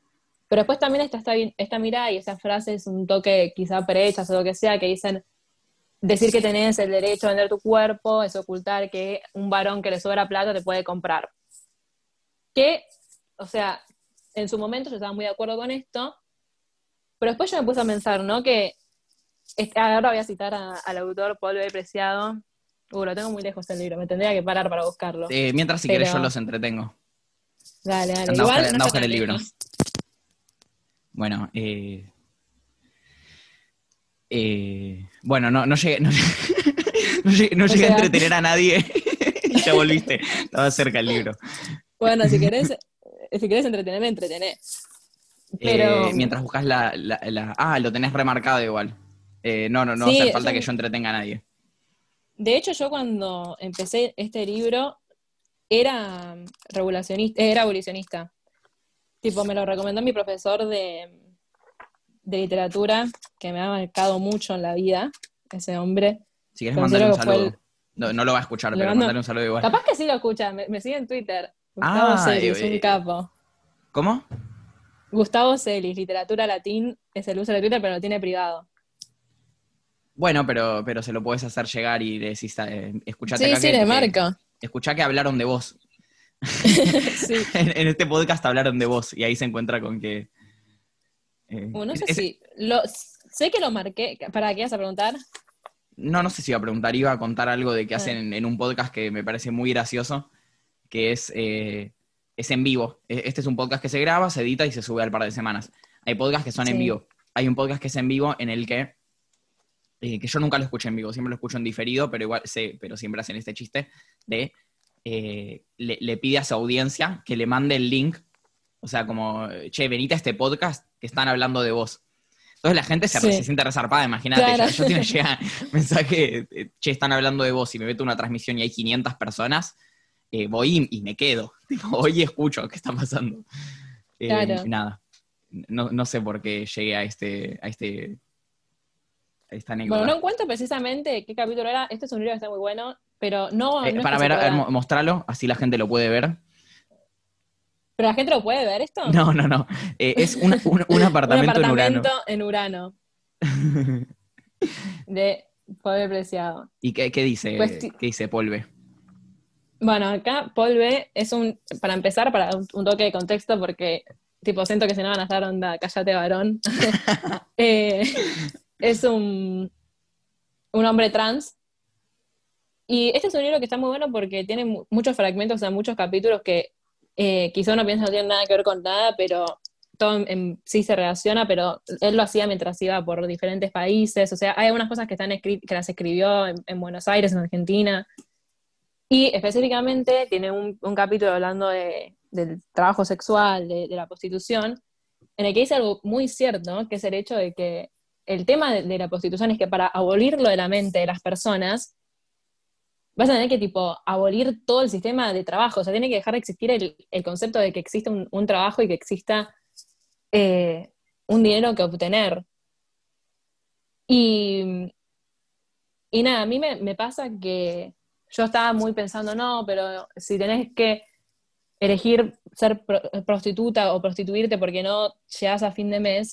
B: pero después también está esta, esta mirada y esas frases, un toque quizá prehechas o lo que sea, que dicen, decir que tenés el derecho a vender tu cuerpo es ocultar que un varón que le sobra plata te puede comprar. Que, o sea, en su momento yo estaba muy de acuerdo con esto, pero después yo me puse a pensar, ¿no? Que ahora voy a citar al autor Paul B. Preciado. Uh, lo tengo muy lejos el libro, me tendría que parar para buscarlo.
A: mientras si quieres yo los entretengo.
B: Dale, dale.
A: Anda a buscar, el libro. Bueno, eh, eh, bueno, no, no llegué, no, llegué, a entretener a nadie ya volviste. Estaba cerca el libro.
B: Bueno, si querés, si querés entretenerme, entretener.
A: Pero... Eh, mientras buscas la, Ah, lo tenés remarcado igual. Eh, no, no, no hace falta que yo entretenga a nadie.
B: De hecho, yo cuando empecé este libro era regulacionista, era abolicionista. Tipo, me lo recomendó mi profesor de, de literatura, que me ha marcado mucho en la vida, ese hombre.
A: Si quieres mandarle un saludo. No, lo va a escuchar, pero mandarle un saludo igual.
B: Capaz que sí lo escucha, me sigue en Twitter. Gustavo ah, Celis, un capo.
A: ¿Cómo?
B: Gustavo Celis, literatura latín, es el uso de Twitter, pero lo tiene privado.
A: Bueno, pero, pero se lo puedes hacer llegar y decís, eh, escuchate
B: sí,
A: acá
B: sí,
A: que,
B: marca.
A: escuchá que hablaron de vos. sí. en, este podcast hablaron de vos y ahí se encuentra con que...
B: Eh, no sé si... Lo, sé que lo marqué. ¿Para qué vas a preguntar?
A: No, no sé si iba a preguntar. Iba a contar algo de que ah. hacen en un podcast que me parece muy gracioso que es, eh, es en vivo. E, este es un podcast que se graba, se edita y se sube al par de semanas. Hay podcasts que son en vivo. Hay un podcast que es en vivo en el que, eh, que yo nunca lo escucho en vivo, siempre lo escucho en diferido, pero igual sé, pero siempre hacen este chiste de eh, le, pide a su audiencia que le mande el link. O sea, como, che, venite a este podcast que están hablando de vos. Entonces la gente se, siente resarpada, imagínate. Yo, yo llega mensaje, che, están hablando de vos y me meto una transmisión y hay 500 personas eh, voy y, me quedo. voy y escucho qué está pasando. Eh, nada. No, sé por qué llegué a este, a este a esta anécdota.
B: Bueno, no encuentro precisamente qué capítulo era. Este es un libro que está muy bueno, pero no.
A: Eh, para ver, mostrarlo, así la gente lo puede ver.
B: ¿Pero la gente lo puede ver esto?
A: No, no, no. es un, apartamento,
B: en Urano. en Urano. de Polve Preciado.
A: ¿Y qué, dice? Pues ¿Qué dice Polve?
B: Bueno, acá B es un, para empezar, para un, toque de contexto, porque tipo siento que si no van a estar onda, cállate varón. Eh, es un, un hombre trans. Y este es un libro que está muy bueno porque tiene muchos fragmentos, o sea, muchos capítulos que Eh, quizá uno piensa no tiene nada que ver con nada, pero todo en, sí se relaciona, pero él lo hacía mientras iba por diferentes países, o sea, hay algunas cosas que, están que las escribió en, Buenos Aires, en Argentina, y específicamente tiene un, capítulo hablando del trabajo sexual, de, la prostitución, en el que dice algo muy cierto, que es el hecho de que el tema de, la prostitución es que para abolirlo de la mente de las personas, vas a tener que tipo abolir todo el sistema de trabajo, o sea, tiene que dejar de existir el, concepto de que existe un, trabajo y que exista eh, un dinero que obtener. Y, y nada, a mí me, pasa que yo estaba muy pensando, no, pero si tenés que elegir ser prostituta o prostituirte porque no llegas a fin de mes,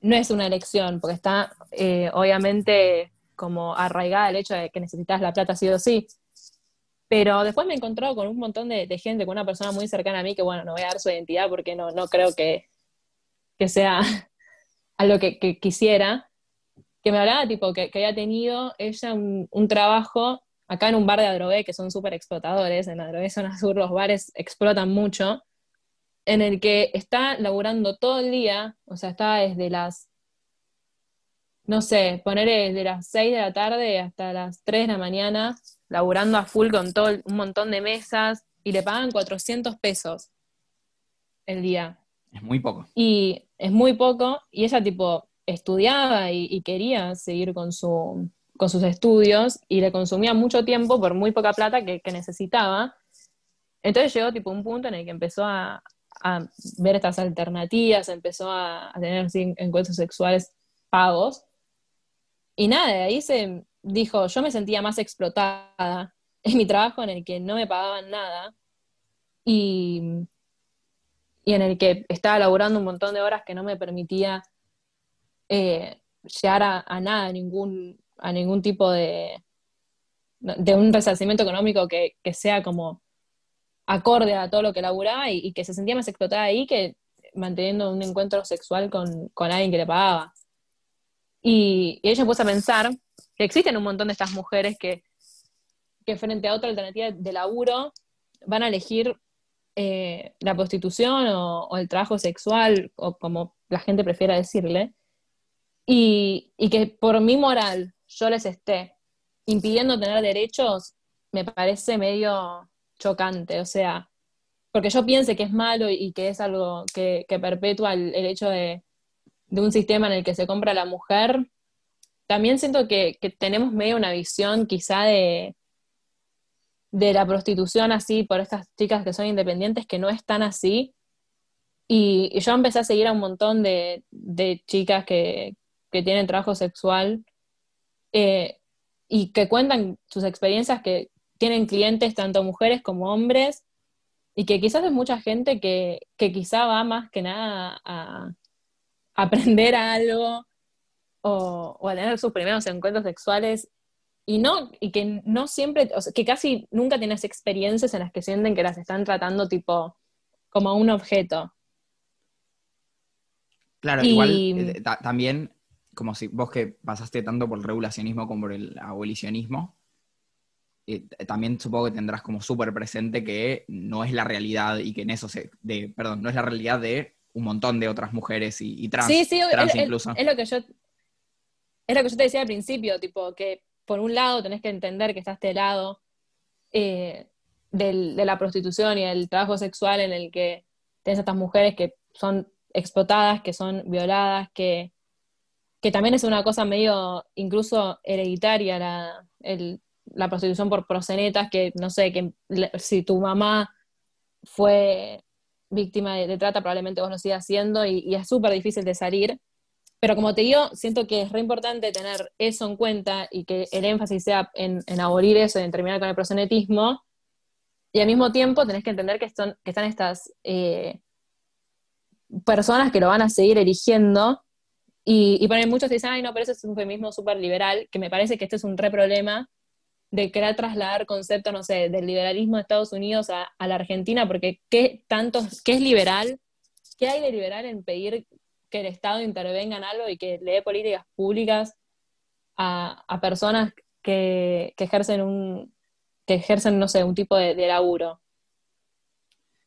B: no es una elección, porque está eh, obviamente como arraigada el hecho de que necesitas la plata sí o sí. Pero después me he encontrado con un montón de, gente, con una persona muy cercana a mí, que bueno, no voy a dar su identidad porque no, no creo que, que sea algo que, que, quisiera, que me hablaba tipo que, que había tenido ella un, un, trabajo acá en un bar de Adrogué, que son súper explotadores, en Adrogué zona sur los bares explotan mucho, en el que está laburando todo el día, o sea, está desde las, no sé, poner desde las 6 de la tarde hasta las 3 de la mañana, laburando a full con todo un montón de mesas, y le pagan 400 pesos el día.
A: Es muy poco.
B: Y es muy poco, y ella tipo estudiaba y, quería seguir con, su, con sus estudios, y le consumía mucho tiempo por muy poca plata que, que necesitaba. Entonces llegó tipo un punto en el que empezó a, a ver estas alternativas, empezó a, tener encuentros sexuales pagos. Y nada, de ahí se dijo, yo me sentía más explotada en mi trabajo en el que no me pagaban nada y, y en el que estaba laburando un montón de horas que no me permitía eh, llegar a, nada, a ningún, a ningún tipo de, de un resarcimiento económico que, que sea como acorde a todo lo que laburaba y, que se sentía más explotada ahí que manteniendo un encuentro sexual con, alguien que le pagaba. Y, ella puso a pensar que existen un montón de estas mujeres que, que frente a otra alternativa de laburo van a elegir eh, la prostitución o, el trabajo sexual, o como la gente prefiera decirle, y, y que por mi moral yo les esté impidiendo tener derechos, me parece medio chocante, o sea, porque yo piense que es malo y que es algo que, perpetúa el, hecho de, un sistema en el que se compra la mujer, también siento que, tenemos medio una visión quizá de, de la prostitución así por estas chicas que son independientes que no es tan así. Y, yo empecé a seguir a un montón de, chicas que, tienen trabajo sexual eh, y que cuentan sus experiencias que, tienen clientes tanto mujeres como hombres y que quizás es mucha gente que, quizá va más que nada a, aprender algo o, a tener sus primeros encuentros sexuales y no y que no siempre que casi nunca tienes experiencias en las que sienten que las están tratando tipo como un objeto.
A: Claro igual eh, también como si vos que pasaste tanto por el regulacionismo como por el abolicionismo también supongo que tendrás como súper presente que no es la realidad y que en eso se, de, perdón, no es la realidad de un montón de otras mujeres y, trans,
B: sí, sí, incluso. Es, lo que yo, es lo que yo te decía al principio, tipo, que por un lado tenés que entender que está este lado eh, de la prostitución y el trabajo sexual en el que tenés a estas mujeres que son explotadas, que son violadas, que, que también es una cosa medio incluso hereditaria la, el la prostitución por prosenetas, que no sé, que si tu mamá fue víctima de, trata, probablemente vos lo sigas haciendo y, es súper difícil de salir. Pero como te digo, siento que es re importante tener eso en cuenta y que el énfasis sea en, abolir eso, en terminar con el prosenetismo. Y al mismo tiempo tenés que entender que, son, que están estas eh, personas que lo van a seguir eligiendo. Y, y para muchos dicen, ay, no, pero eso es un feminismo súper liberal, que me parece que este es un re problema de querer trasladar conceptos, no sé, del liberalismo de Estados Unidos a, la Argentina, porque ¿qué, tanto, ¿qué es liberal? ¿Qué hay de liberal en pedir que el Estado intervenga en algo y que le dé políticas públicas a, personas que, ejercen un, que ejercen, no sé, un tipo de, laburo?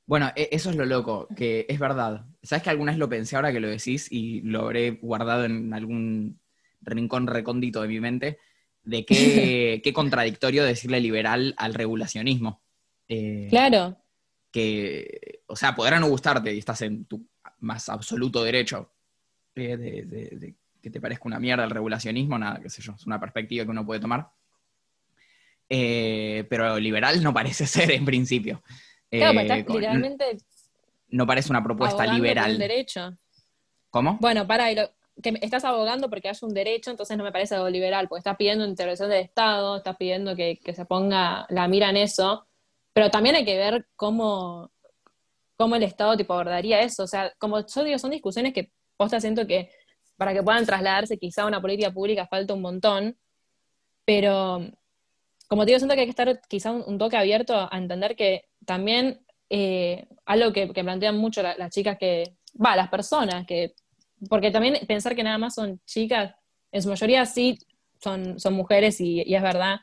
A: Bueno, e- eso es lo loco, que es verdad. ¿Sabes que alguna vez lo pensé ahora que lo decís y lo habré guardado en algún rincón recóndito de mi mente? De qué, qué contradictorio decirle liberal al regulacionismo. Eh,
B: Claro,
A: que, o sea, podrá no gustarte y estás en tu más absoluto derecho eh, de, de- de que te parezca una mierda el regulacionismo, nada, qué sé yo, es una perspectiva que uno puede tomar. Eh, pero liberal no parece ser en principio.
B: claro,
A: Eh,
B: estás
A: con-
B: literalmente
A: no parece una propuesta liberal.
B: derecho.
A: ¿Cómo?
B: Bueno, para, y lo- que estás abogando porque haya un derecho, entonces no me parece algo liberal, porque estás pidiendo intervención del Estado, estás pidiendo que, que se ponga la mira en eso, pero también hay que ver cómo, cómo el Estado tipo abordaría eso. O sea, como yo digo, son discusiones que posta siento que para que puedan trasladarse quizá a una política pública falta un montón, pero como te digo, siento que hay que estar quizá un, toque abierto a, entender que también eh, algo que, que plantean mucho la- las chicas que, va, las personas que porque también pensar que nada más son chicas, en su mayoría sí son, son mujeres y, es verdad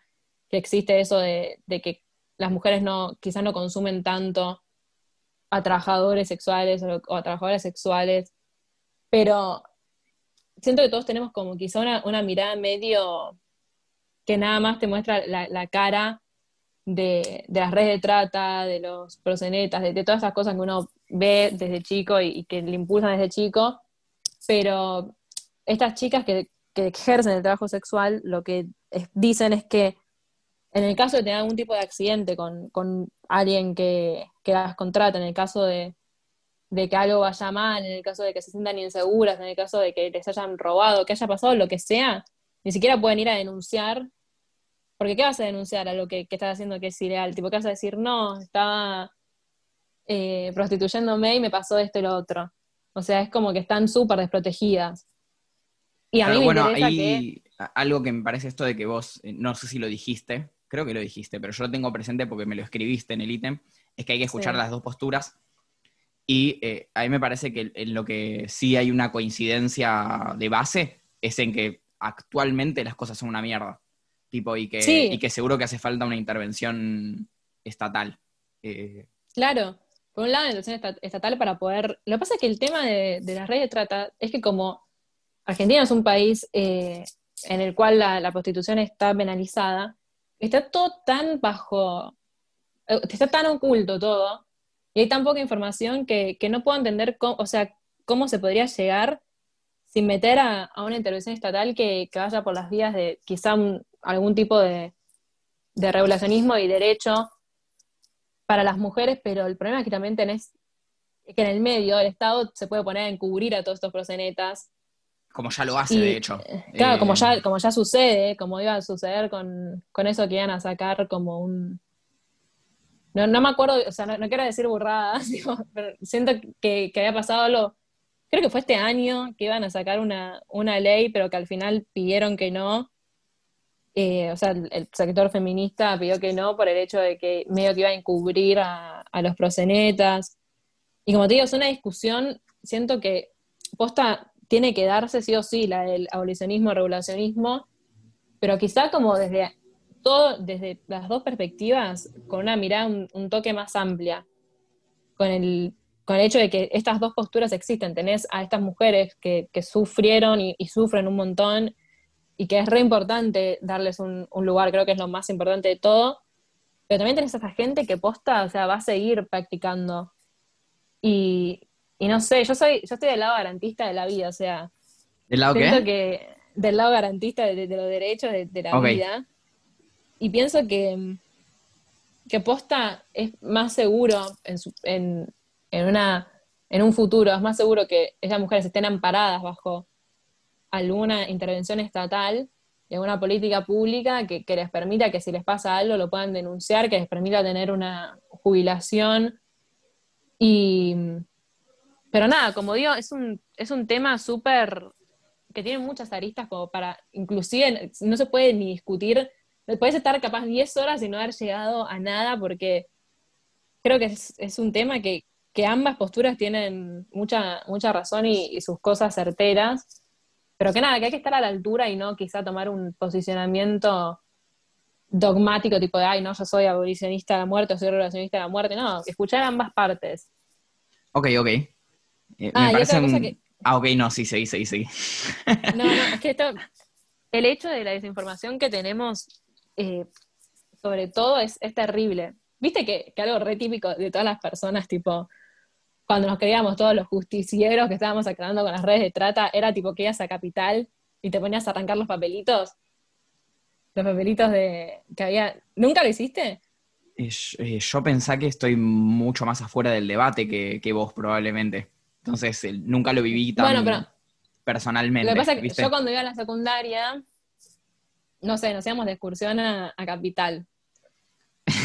B: que existe eso de, de que las mujeres no, quizás no consumen tanto a trabajadores sexuales o, a trabajadoras sexuales, pero siento que todos tenemos como quizá una, una mirada medio que nada más te muestra la, la cara de, de las redes de trata, de los proxenetas, de, de todas esas cosas que uno ve desde chico y, y que le impulsan desde chico, pero estas chicas que, que ejercen el trabajo sexual lo que dicen es que en el caso de tener algún tipo de accidente con, con alguien que, que las contrata, en el caso de, de que algo vaya mal, en el caso de que se sientan inseguras, en el caso de que les hayan robado, que haya pasado lo que sea, ni siquiera pueden ir a denunciar, porque ¿qué vas a denunciar a lo que, que estás haciendo que es ilegal? Tipo, ¿qué vas a decir? No, estaba eh, prostituyéndome y me pasó esto y lo otro. O sea, es como que están súper desprotegidas. Y a mí
A: Pero
B: me
A: bueno,
B: interesa que...
A: hay algo que me parece esto de que vos, eh, no sé si lo dijiste, creo que lo dijiste, pero yo lo tengo presente porque me lo escribiste en el ítem, es que hay que escuchar
B: Sí.
A: las dos posturas. Y eh, a mí me parece que en lo que sí hay una coincidencia de base es en que actualmente las cosas son una mierda. Tipo, y que,
B: Sí.
A: y que seguro que hace falta una intervención estatal. Eh,
B: Claro, por un lado, la esta- estatal para poder... Lo que pasa es que el tema de, las redes de trata es que como Argentina es un país eh, en el cual la, prostitución está penalizada, está todo tan bajo, eh, está tan oculto todo, y hay tan poca información que, que no puedo entender cómo, o sea, cómo se podría llegar sin meter a, una intervención estatal que, que vaya por las vías de quizá algún tipo de regulacionismo y derecho para las mujeres, pero el problema es que también tenés que en el medio el Estado se puede poner a encubrir a todos estos prosenetas.
A: como ya lo hace,
B: Y,
A: de hecho.
B: Claro,
A: Eh,
B: como, ya, como ya sucede, como iba a suceder con, con eso que iban a sacar como un... No, no me acuerdo, o sea, no, no quiero decir burradas, digo, pero siento que, que había pasado algo, creo que fue este año que iban a sacar una, una ley, pero que al final pidieron que no. Eh, o sea, el, el sector feminista pidió que no por el hecho de que medio que iba a encubrir a, los prosenetas. Y como te digo, es una discusión, siento que posta tiene que darse sí o sí, la del abolicionismo, regulacionismo, pero quizá como desde todo, desde las dos perspectivas, con una mirada un, toque más amplia, con el, con el hecho de que estas dos posturas existen. Tenés a estas mujeres que, que sufrieron y, y sufren un montón, y que es re importante darles un, un lugar, creo que es lo más importante de todo, pero también tenés a esta gente que posta, o sea, va a seguir practicando. Y, y no sé, yo soy, yo estoy del lado garantista de la vida, o sea,
A: ¿Del lado qué?
B: que del lado garantista de, de los derechos de, de la vida. Y pienso que, que posta es más seguro en, su- en, en una, en un futuro, es más seguro que esas mujeres estén amparadas bajo alguna intervención estatal y alguna política pública que, les permita que si les pasa algo lo puedan denunciar, que les permita tener una jubilación. Y, pero nada, como digo, es un, es un tema súper que tiene muchas aristas como para, inclusive no se puede ni discutir, puedes estar capaz 10 horas y no haber llegado a nada porque creo que es, es un tema que, que ambas posturas tienen mucha, mucha razón y sus cosas certeras, pero que nada, que hay que estar a la altura y no quizá tomar un posicionamiento dogmático, tipo de, ay, no, yo soy abolicionista de la muerte, o soy relacionista de la muerte, no, escuchar ambas partes.
A: Ok, ok. Eh,
B: Ah,
A: me parece un-
B: que-
A: Ah, ok, no, sí, seguí, seguí, seguí.
B: No, no, es que esto, el hecho de la desinformación que tenemos, eh, sobre todo, es, es terrible. Viste que, que algo re típico de todas las personas, tipo, cuando nos creíamos todos los justicieros que estábamos aclarando con las redes de trata, era tipo que ibas a Capital y te ponías a arrancar los papelitos. Los papelitos de que había. ¿Nunca lo hiciste?
A: Eh, yo- eh, yo pensé que estoy mucho más afuera del debate que, que vos, probablemente. Entonces, eh, nunca lo viví tan
B: Bueno, pero
A: personalmente.
B: Lo que pasa es que
A: ¿viste?
B: yo cuando iba a la secundaria, no sé, nos íbamos de excursión a, a Capital.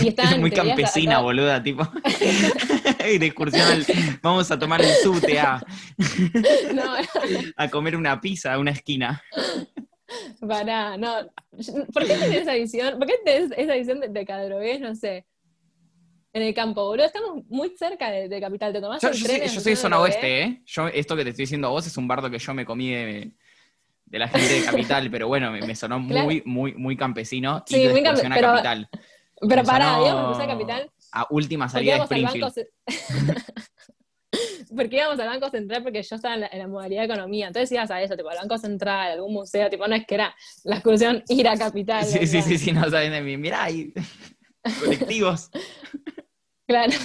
B: Y estaban,
A: Muy campesina, boluda, tipo. Y de excursión al- vamos a tomar el subte a,
B: No,
A: a comer una pizza a una esquina.
B: pará, no. ¿Por qué tenés esa visión? ¿Por qué tenés esa visión de, de Cadrogués, no sé? En el campo, boludo, estamos muy cerca de, de Capital. ¿Te tomás
A: Yo,
B: el
A: yo
B: tren
A: soy, yo soy
B: Zona
A: oeste, ¿eh? Yo, esto que te estoy diciendo a vos es un bardo que yo me comí de, de la gente de Capital, pero bueno, me, me sonó
B: Claro.
A: muy, muy, muy campesino.
B: Sí,
A: y de
B: muy
A: a
B: pero-
A: Capital.
B: Pero pará,
A: sonó
B: íbamos a cruzar Capital
A: A última salida de. Springfield.
B: porque íbamos al Banco Central porque yo estaba en la, en la modalidad de economía. Entonces ibas a eso, tipo al Banco Central, algún museo, tipo, no es que era la excursión ir a Capital.
A: Sí, sí,
B: ¿verdad?
A: sí, sí, no saben de mí. Mirá, hay colectivos.
B: Claro.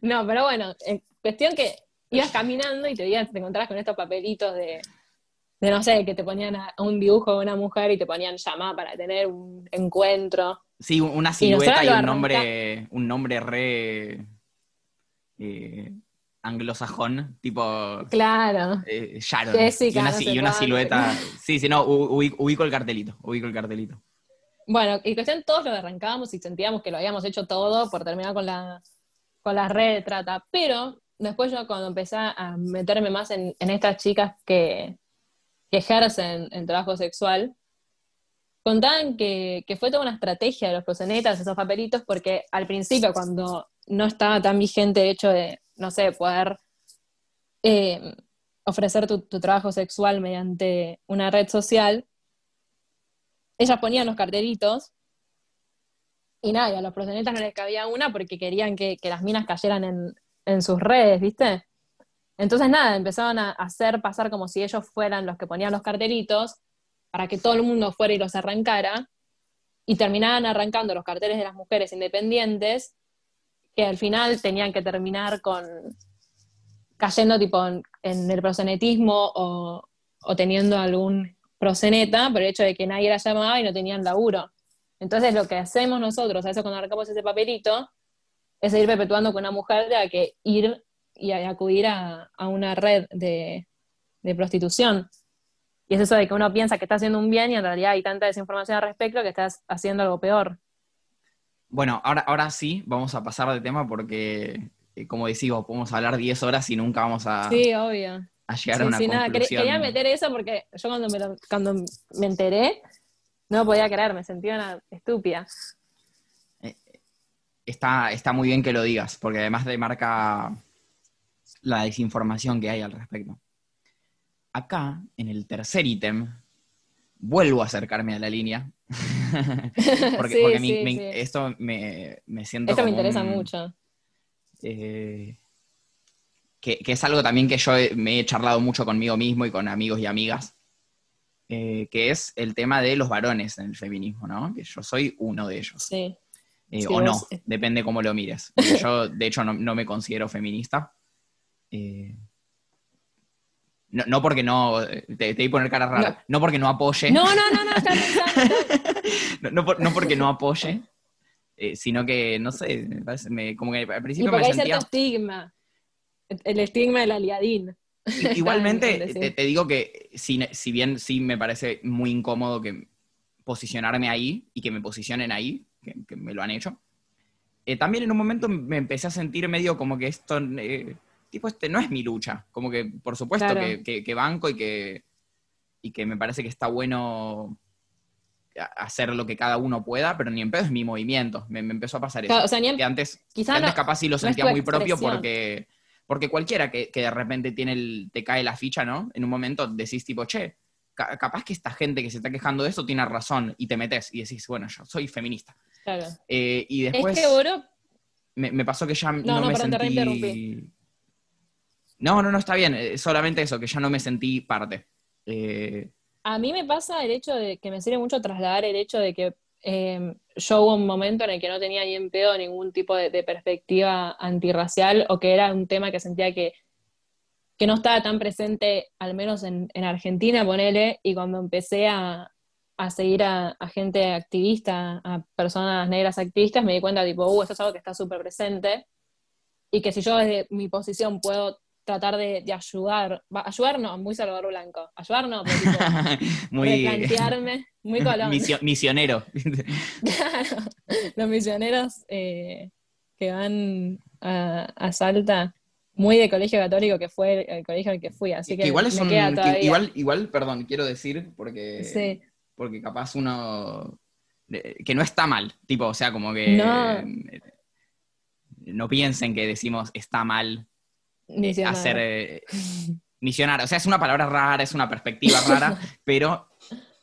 B: No, pero bueno, en cuestión que ibas caminando y te, te encontrabas con estos papelitos de, de, no sé, que te ponían a, un dibujo de una mujer y te ponían llamar para tener un encuentro.
A: Sí, una silueta y, un nombre, un nombre re eh, anglosajón, tipo
B: Claro.
A: eh, Sharon.
B: Jessica,
A: y una,
B: no
A: si-
B: sé
A: y una silueta. Sí, sí, no, ubico el cartelito, ubico el cartelito.
B: Bueno, y cuestión todos lo arrancábamos y sentíamos que lo habíamos hecho todo por terminar con la, con la red de trata. Pero después yo cuando empecé a meterme más en, en estas chicas que, que ejercen el trabajo sexual, contaban que, que fue toda una estrategia de los proxenetas, esos papelitos, porque al principio, cuando no estaba tan vigente el hecho de, no sé, poder eh, ofrecer tu, trabajo sexual mediante una red social, ellas ponían los cartelitos y nada, a los proxenetas no les cabía una porque querían que, que las minas cayeran en, en sus redes, ¿viste? Entonces nada, empezaban a hacer pasar como si ellos fueran los que ponían los cartelitos para que todo el mundo fuera y los arrancara, y terminaban arrancando los carteles de las mujeres independientes, que al final tenían que terminar con cayendo tipo en, el prosenetismo o, teniendo algún proseneta por el hecho de que nadie la llamaba y no tenían laburo. Entonces lo que hacemos nosotros, a eso cuando arrancamos ese papelito, es seguir perpetuando con una mujer de que ir y a- acudir a, a una red de, de prostitución. Y es eso de que uno piensa que está haciendo un bien y en realidad hay tanta desinformación al respecto que estás haciendo algo peor.
A: Bueno, ahora, ahora sí, vamos a pasar de tema porque, eh, como decimos, podemos hablar 10 horas y nunca vamos a,
B: Sí, obvio.
A: a llegar
B: Sí,
A: a una
B: sí, nada, quer-
A: conclusión.
B: quería meter eso porque yo cuando me, lo- cuando me enteré no podía creer, me sentía una estúpida.
A: está, está muy bien que lo digas, porque además demarca la desinformación que hay al respecto. Acá, en el tercer ítem, vuelvo a acercarme a la línea. porque
B: Sí,
A: porque me-
B: sí,
A: me-
B: sí.
A: esto me, me siento.
B: Esto me interesa
A: un-
B: mucho.
A: eh, que, que es algo también que yo he- me he charlado mucho conmigo mismo y con amigos y amigas, eh, que es el tema de los varones en el feminismo, ¿no? Que yo soy uno de ellos.
B: Sí.
A: Eh,
B: Sí,
A: o no, depende cómo lo mires. Yo, de hecho, no, no me considero feminista. Eh, no, no porque no, te, te voy a poner cara rara, no, porque no apoye,
B: No, no, no, no, pensando.
A: no, no por- no porque no apoye, eh, sino que, no sé, me parece- me- como que al
B: Y
A: principio
B: porque
A: me
B: hay
A: sentía...
B: cierto estigma. El estigma del aliadín.
A: Igualmente, te, te digo que si, si bien sí me parece muy incómodo que posicionarme ahí y que me posicionen ahí, que, que me lo han hecho, eh, también en un momento me empecé a sentir medio como que esto, eh, tipo, este no es mi lucha. Como que, por supuesto,
B: Claro.
A: que, que- que banco y que, y que me parece que está bueno hacer lo que cada uno pueda, pero ni en pedo es mi movimiento. Me, me empezó a pasar eso.
B: O sea,
A: que antes
B: quizá
A: antes
B: no-
A: capaz sí lo sentía muy propio porque, porque cualquiera que, que de repente tiene el, te cae la ficha, ¿no? En un momento decís tipo, che, ca- capaz que esta gente que se está quejando de eso tiene razón y te metes y decís, bueno, yo soy feminista.
B: Claro.
A: Eh, y después
B: es que, bro,
A: me, me pasó que ya no,
B: no,
A: me
B: perdón,
A: sentí... No, no, no, está bien. eh, Solamente eso, que ya no me sentí parte. Eh,
B: A mí me pasa el hecho de que me sirve mucho trasladar el hecho de que eh, yo hubo un momento en el que no tenía ni en pedo ningún tipo de, perspectiva antirracial o que era un tema que sentía que, que no estaba tan presente, al menos en, en Argentina, ponele, y cuando empecé a, a seguir a, a gente activista, a personas negras activistas, me di cuenta, tipo, uh, esto es algo que está súper presente y que si yo desde mi posición puedo tratar de, de ayudar, va, ayudar no, muy Salvador Blanco, ayudar no, pero tipo,
A: muy
B: replantearme, muy colón.
A: misio- misionero.
B: Claro, los misioneros eh, que van a, a Salta, muy de colegio católico que fue el, el colegio al que fui, así que,
A: que igual es
B: me
A: un-
B: queda
A: que
B: todavía.
A: igual, igual, perdón, quiero decir, porque,
B: Sí.
A: porque capaz uno que no está mal, tipo, o sea, como que
B: No.
A: no piensen que decimos está mal
B: Misionero.
A: hacer eh, misionar, o sea, es una palabra rara, es una perspectiva rara, pero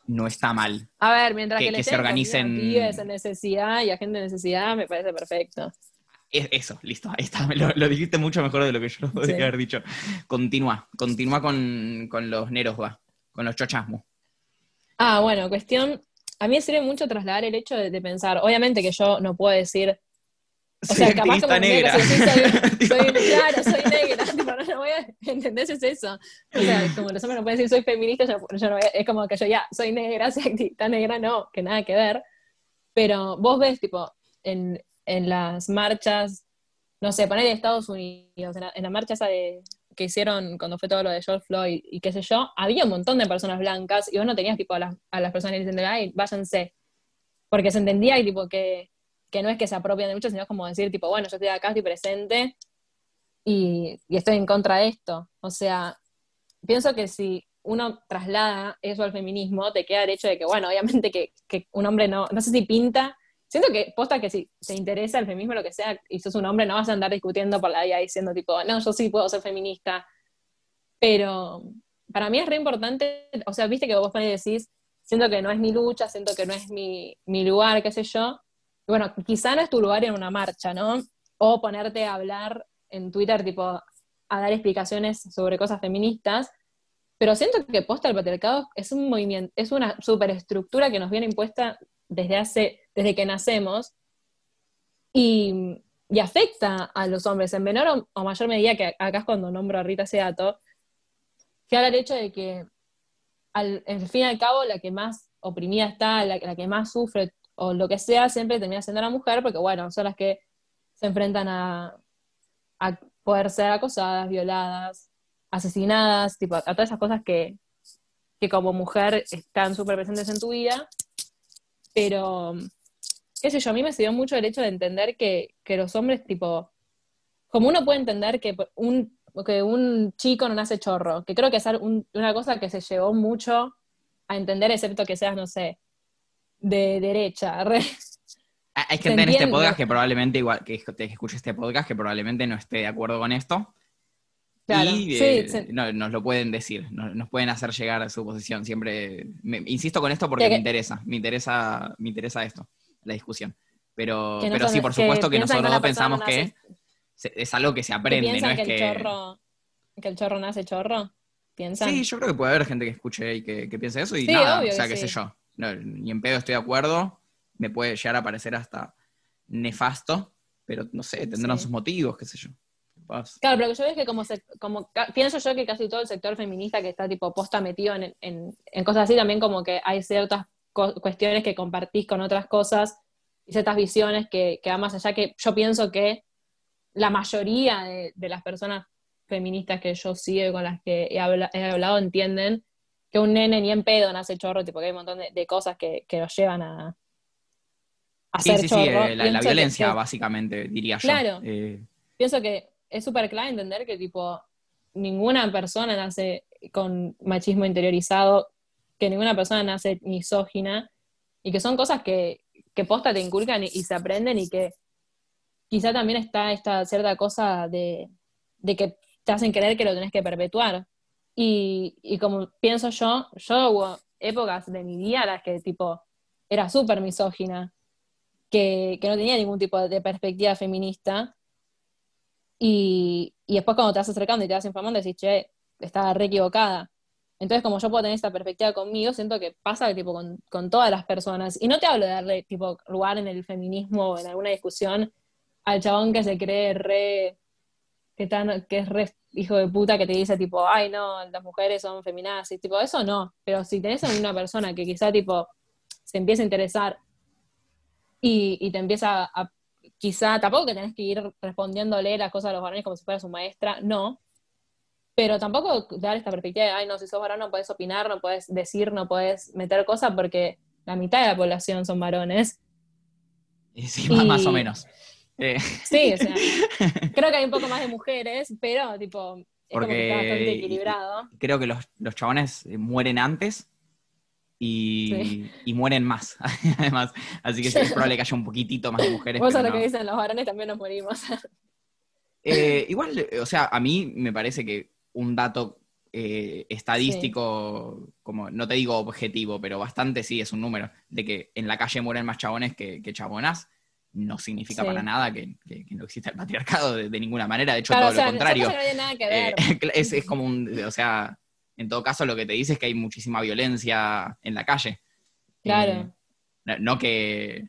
A: no está mal.
B: A ver, mientras
A: que-
B: que,
A: que se organicen-
B: pibes en necesidad y a gente en necesidad, me parece perfecto.
A: Es- eso, listo, ahí está, lo, lo dijiste mucho mejor de lo que yo lo podría
B: Sí.
A: haber dicho. Continúa, continúa con, con los neros, va, con los chochasmos.
B: Ah, bueno, cuestión. A mí me sirve mucho trasladar el hecho de, de pensar, obviamente que yo no puedo decir, o sea,
A: Soy
B: capaz como
A: negra.
B: que sí, soy,
A: Tipo,
B: soy- claro, soy negra, tipo, no, no voy a, ¿entendés? Es eso. O sea, como los hombres no pueden decir soy feminista, yo, yo no voy a- es como que yo ya soy negra, soy activista negra, no, que nada que ver. Pero vos ves, tipo, en, en las marchas, no sé, poner en Estados Unidos, en la, en la marcha esa de, que hicieron cuando fue todo lo de George Floyd y qué sé yo, había un montón de personas blancas y vos no tenías tipo a las, a las personas diciendo, ay, váyanse. Porque se entendía y tipo que, que no es que se apropian de mucho, sino como decir, tipo, bueno, yo estoy acá, estoy presente y, y estoy en contra de esto. O sea, pienso que si uno traslada eso al feminismo, te queda el hecho de que, bueno, obviamente que, un hombre no, no sé si pinta, siento que posta que si te interesa el feminismo, lo que sea, y sos un hombre, no vas a andar discutiendo por la vida diciendo tipo, no, yo sí puedo ser feminista. Pero para mí es re importante, o sea, viste que vos y decís, siento que no es mi lucha, siento que no es mi, mi lugar, qué sé yo. Bueno, quizá no es tu lugar en una marcha, ¿no? O ponerte a hablar en Twitter, tipo, a dar explicaciones sobre cosas feministas, pero siento que posta el patriarcado es un movimiento, es una superestructura que nos viene impuesta desde hace, desde que nacemos, y, y afecta a los hombres en menor o, mayor medida, que acá es cuando nombro a Rita Seato, que habla el hecho de que al, al fin y al cabo la que más oprimida está, la que más sufre o lo que sea, siempre termina siendo la mujer, porque bueno, son las que se enfrentan a, poder ser acosadas, violadas, asesinadas, tipo, a todas esas cosas que, que como mujer están súper presentes en tu vida, pero, qué sé yo, a mí me sirvió mucho el hecho de entender que, que los hombres, tipo, como uno puede entender que un, que un chico no nace chorro, que creo que es un- una cosa que se llevó mucho a entender, excepto que seas, no sé, de derecha, re.
A: Ah, Hay gente en este podcast que probablemente, igual que que escuche este podcast, que probablemente no esté de acuerdo con esto.
B: Claro,
A: y
B: sí,
A: eh,
B: sí.
A: no- nos lo pueden decir, nos, nos pueden hacer llegar a su posición. Siempre, me- insisto con esto porque
B: Que-
A: me interesa, me interesa, me interesa esto, la discusión. Pero,
B: Que no
A: pero
B: son-
A: sí, por
B: que
A: supuesto que,
B: que
A: nosotros dos pensamos que es algo que se
B: que
A: aprende, no
B: piensan
A: es
B: que el
A: que...
B: chorro, que el chorro nace chorro, piensan.
A: Sí, yo creo que puede haber gente que escuche y que, que piense eso y nada, o sea,
B: que
A: qué sé yo. No, ni en pedo estoy de acuerdo, me puede llegar a parecer hasta nefasto, pero no sé, tendrán
B: Sí.
A: sus motivos, qué sé yo.
B: Claro, pero lo que yo veo es que como, se- como pienso yo que casi todo el sector feminista que está tipo posta metido en, en- en cosas así, también como que hay ciertas cuestiones que compartís con otras cosas y ciertas visiones que, que van más allá, que yo pienso que la mayoría de, de las personas feministas que yo sigo y con las que he, habla- he hablado entienden que un nene ni en pedo nace chorro, tipo que hay un montón de, de cosas que, que los llevan a, a
A: Sí,
B: ser
A: sí, sí,
B: chorro.
A: eh, la, la violencia,
B: que-
A: básicamente, diría yo.
B: Claro.
A: Eh,
B: pienso que es súper clave entender que tipo ninguna persona nace con machismo interiorizado, que ninguna persona nace misógina, y que son cosas que, que posta te inculcan y, y se aprenden y que quizá también está esta cierta cosa de, de que te hacen creer que lo tenés que perpetuar. Y, como pienso yo, yo hubo épocas de mi vida las que tipo era súper misógina, que, que no tenía ningún tipo de perspectiva feminista. Y, y después cuando te vas acercando y te vas informando, decís, che, estaba re equivocada. Entonces, como yo puedo tener esta perspectiva conmigo, siento que pasa tipo, con, con todas las personas. Y no te hablo de darle tipo, lugar en el feminismo o en alguna discusión al chabón que se cree re. que, tan, que es re hijo de puta que te dice, tipo, ay, no, las mujeres son feminazis. Tipo, eso no. Pero si tenés a una persona que quizá, tipo, se empieza a interesar y, y te empieza a. Quizá tampoco que tenés que ir respondiéndole las cosas a los varones como si fuera su maestra, no pero tampoco dar esta perspectiva de, ay, no, si sos varón no puedes opinar, no puedes decir, no puedes meter cosas, porque la mitad de la población son varones.
A: Sí, más o menos.
B: Eh. Sí, o sea, creo que hay un poco más de mujeres, pero tipo, es porque está bastante equilibrado.
A: Creo que los, los chabones mueren antes y, y, mueren más, además. Así que es probable que haya un poquitito más de mujeres.
B: Vos sabés lo que dicen, los varones también nos morimos.
A: Eh, igual, o sea, a mí me parece que un dato eh, estadístico, como no te digo objetivo, pero bastante sí es un número, de que en la calle mueren más chabones que, chabonas, no significa para nada que, no exista el patriarcado de, ninguna manera, de hecho todo lo contrario. es, como un, o sea, en todo caso lo que te dice es que hay muchísima violencia en la calle.
B: Claro.
A: Eh, no que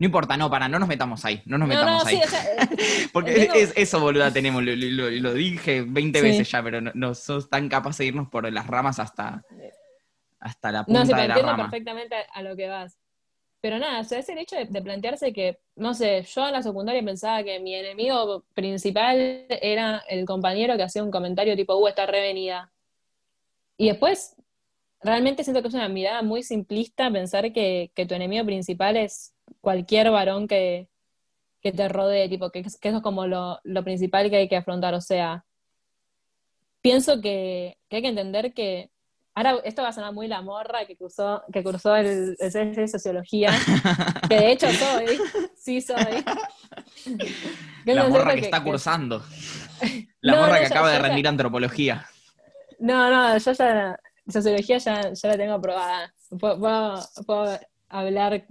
A: no importa, no, para, no nos metamos ahí, no nos metamos ahí. Porque es, eso, boluda, tenemos, lo, dije 20 veces ya, pero no, sos tan capaces de irnos por las ramas hasta, hasta la punta
B: no, sí,
A: de
B: la entiendo perfectamente a lo que vas. Pero nada, o sea, es el hecho de, plantearse que, no sé, yo en la secundaria pensaba que mi enemigo principal era el compañero que hacía un comentario tipo, uh, está revenida. Y después, realmente siento que es una mirada muy simplista pensar que, que tu enemigo principal es cualquier varón que, te rodee, tipo, que, eso es como lo, principal que hay que afrontar. O sea, pienso que, hay que entender que. Ahora, esto va a sonar muy la morra que cursó, que cursó el, el de Sociología, que de hecho soy, sí soy.
A: La morra que, está cursando. La morra que acaba de rendir antropología.
B: No, no, yo ya, sociología ya, ya la tengo aprobada. puedo hablar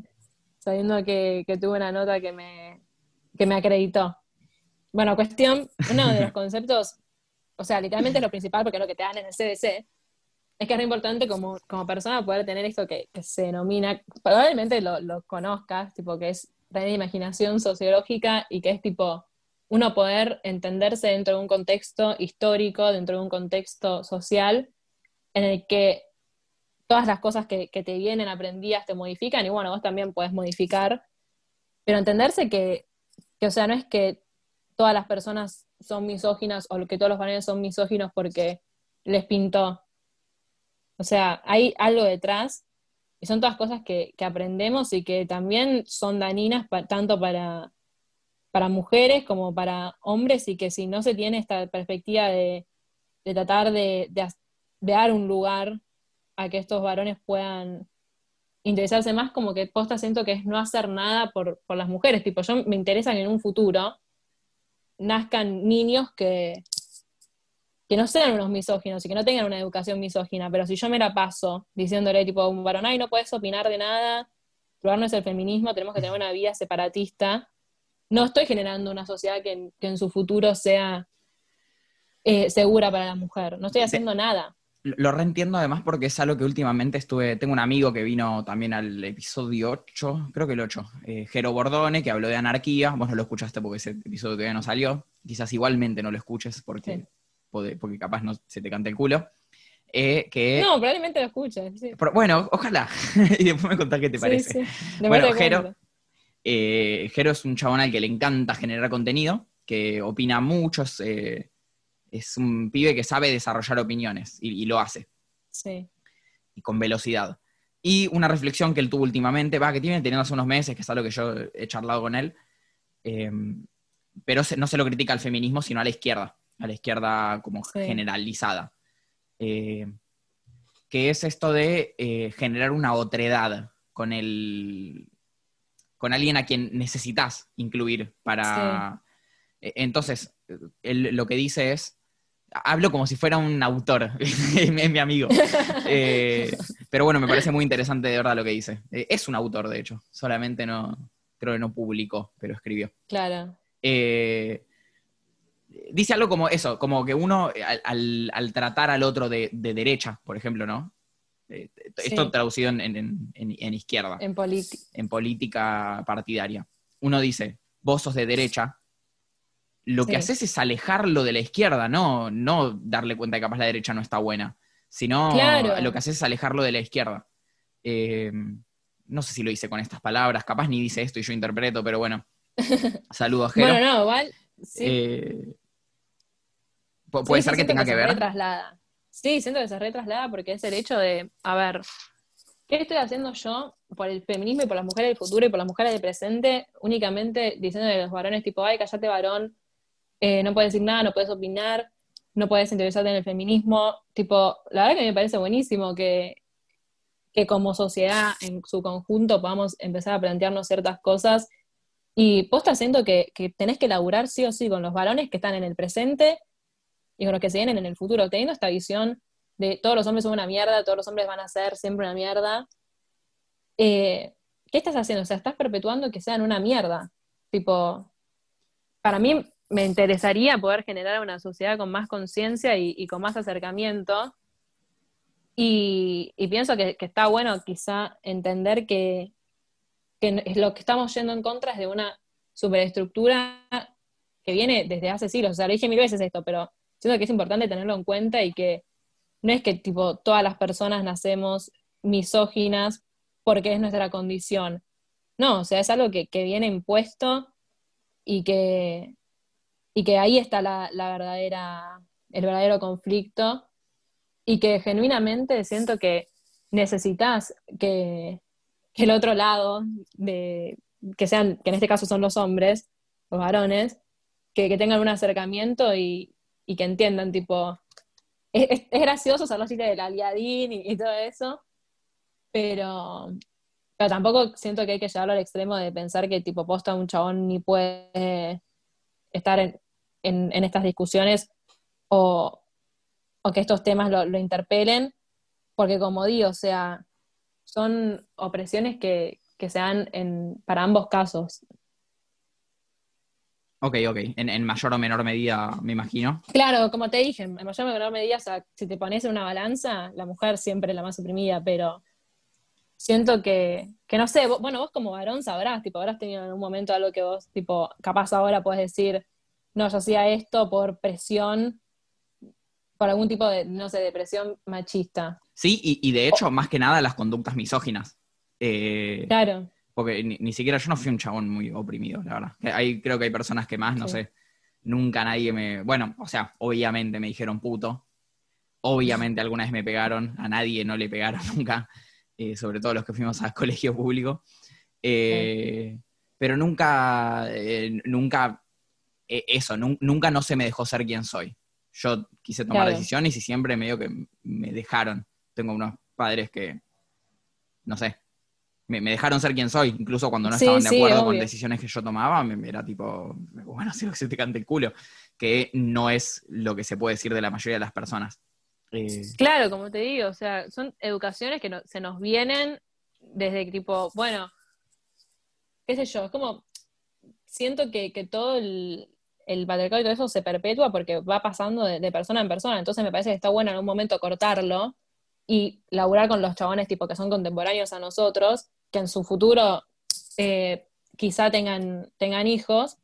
B: sabiendo que, tuve una nota que me, me acreditó. Bueno, cuestión, uno de los conceptos, o sea, literalmente lo principal, porque es lo que te dan en el CDC, es que es importante como, como persona poder tener esto que, se denomina, probablemente lo, conozcas, tipo que es tener imaginación sociológica y que es tipo uno poder entenderse dentro de un contexto histórico, dentro de un contexto social, en el que todas las cosas que, te vienen aprendidas te modifican y bueno, vos también puedes modificar, pero entenderse que, o sea, no es que todas las personas son misóginas o que todos los varones son misóginos porque les pintó. O sea, hay algo detrás y son todas cosas que, aprendemos y que también son dañinas tanto para, para mujeres como para hombres y que si no se tiene esta perspectiva de, tratar de, de, dar un lugar a que estos varones puedan interesarse más, como que posta siento que es no hacer nada por, las mujeres. Tipo, yo me interesa que en un futuro nazcan niños que, que no sean unos misóginos y que no tengan una educación misógina, pero si yo me la paso diciéndole tipo a un varón, ay, no puedes opinar de nada, probar no es el feminismo, tenemos que tener una vida separatista, no estoy generando una sociedad que, en su futuro sea eh, segura para la mujer, no estoy haciendo nada.
A: Lo reentiendo además porque es algo que últimamente estuve, tengo un amigo que vino también al episodio 8, creo que el 8, eh, Jero Bordone, que habló de anarquía, vos no lo escuchaste porque ese episodio todavía no salió, quizás igualmente no lo escuches porque, porque capaz no se te cante el culo. Eh, que,
B: no, probablemente lo escuches.
A: bueno, ojalá. y después me contás qué te parece. bueno, Jero, eh, Jero es un chabón al que le encanta generar contenido, que opina mucho, eh, es un pibe que sabe desarrollar opiniones y, lo hace.
B: Sí.
A: Y con velocidad. Y una reflexión que él tuvo últimamente, va, que tiene teniendo hace unos meses, que es algo que yo he charlado con él, pero no se lo critica al feminismo, sino a la izquierda, a la izquierda como generalizada. Eh, que es esto de eh, generar una otredad con el con alguien a quien necesitas incluir para. E, entonces, él lo que dice es Hablo como si fuera un autor, es mi amigo. Eh, pero bueno, me parece muy interesante de verdad lo que dice. Es un autor, de hecho, solamente no, creo que no publicó, pero escribió.
B: Claro.
A: Eh, dice algo como eso, como que uno al, tratar al otro de, derecha, por ejemplo, ¿no? esto traducido en, izquierda.
B: En,
A: en política partidaria. Uno dice, vos sos de derecha, lo que haces es alejarlo de la izquierda, no, no darle cuenta de que capaz la derecha no está buena, sino lo que haces es alejarlo de la izquierda. Eh, no sé si lo hice con estas palabras, capaz ni dice esto y yo interpreto, pero bueno. Saludos, Jero.
B: bueno, no, igual. Sí.
A: Eh, puede ser que tenga que, ver.
B: Sí, siento que se retraslada porque es el hecho de, a ver, ¿qué estoy haciendo yo por el feminismo y por las mujeres del futuro y por las mujeres del presente? Únicamente diciendo a los varones tipo, ay, callate varón, eh, no puedes decir nada, no puedes opinar, no puedes interesarte en el feminismo. Tipo, la verdad que me parece buenísimo que, que como sociedad en su conjunto podamos empezar a plantearnos ciertas cosas. Y posta siento que, que tenés que laburar sí o sí con los varones que están en el presente y con los que se vienen en el futuro, teniendo esta visión de todos los hombres son una mierda, todos los hombres van a ser siempre una mierda. Eh, ¿Qué estás haciendo? O sea, estás perpetuando que sean una mierda. Tipo, para mí me interesaría poder generar una sociedad con más conciencia y, con más acercamiento. Y, pienso que, está bueno quizá entender que, lo que estamos yendo en contra es de una superestructura que viene desde hace siglos. O sea, lo dije mil veces esto, pero siento que es importante tenerlo en cuenta y que no es que tipo todas las personas nacemos misóginas porque es nuestra condición. No, o sea, es algo que, que viene impuesto y que, y que ahí está la, verdadera, el verdadero conflicto y que genuinamente siento que necesitas que, el otro lado, de, que, sean, que en este caso son los hombres, los varones, que, tengan un acercamiento y, que entiendan, tipo, es, es, gracioso usar los chistes del aliadín y, y, todo eso, pero, pero tampoco siento que hay que llevarlo al extremo de pensar que tipo posta un chabón ni puede estar en, en, estas discusiones o, que estos temas lo, interpelen, porque como digo, o sea, son opresiones que, se dan en, para ambos casos.
A: Ok, ok. En, mayor o menor medida, me imagino.
B: Claro, como te dije, en mayor o menor medida, o sea, si te pones en una balanza, la mujer siempre es la más oprimida, pero siento que, que no sé, bueno, vos como varón sabrás, tipo, habrás tenido en un momento algo que vos, tipo, capaz ahora puedes decir, no, yo hacía esto por presión, por algún tipo de, no sé, de presión machista.
A: Sí, y, de hecho, más que nada, las conductas misóginas. Eh,
B: claro.
A: Porque ni, siquiera yo no fui un chabón muy oprimido, la verdad. Hay, creo que hay personas que más, no sé, nunca nadie me... Bueno, o sea, obviamente me dijeron puto. Obviamente alguna vez me pegaron, a nadie no le pegaron nunca, eh, sobre todo los que fuimos al colegio público. Eh, pero nunca, nunca e, eso, nunca no se me dejó ser quien soy. Yo quise tomar decisiones y siempre medio que me dejaron. Tengo unos padres que, no sé, me, dejaron ser quien soy, incluso cuando no estaban de acuerdo con decisiones que yo tomaba, me, era tipo, bueno, si lo que se te cante el culo, que no es lo que se puede decir de la mayoría de las personas.
B: Eh, claro, como te digo, o sea, son educaciones que se nos vienen desde tipo, bueno, qué sé yo, es como, siento que todo el, el patriarcado y todo eso se perpetúa porque va pasando de, persona en persona. Entonces me parece que está bueno en un momento cortarlo y laburar con los chabones tipo que son contemporáneos a nosotros, que en su futuro eh, quizá tengan, tengan hijos.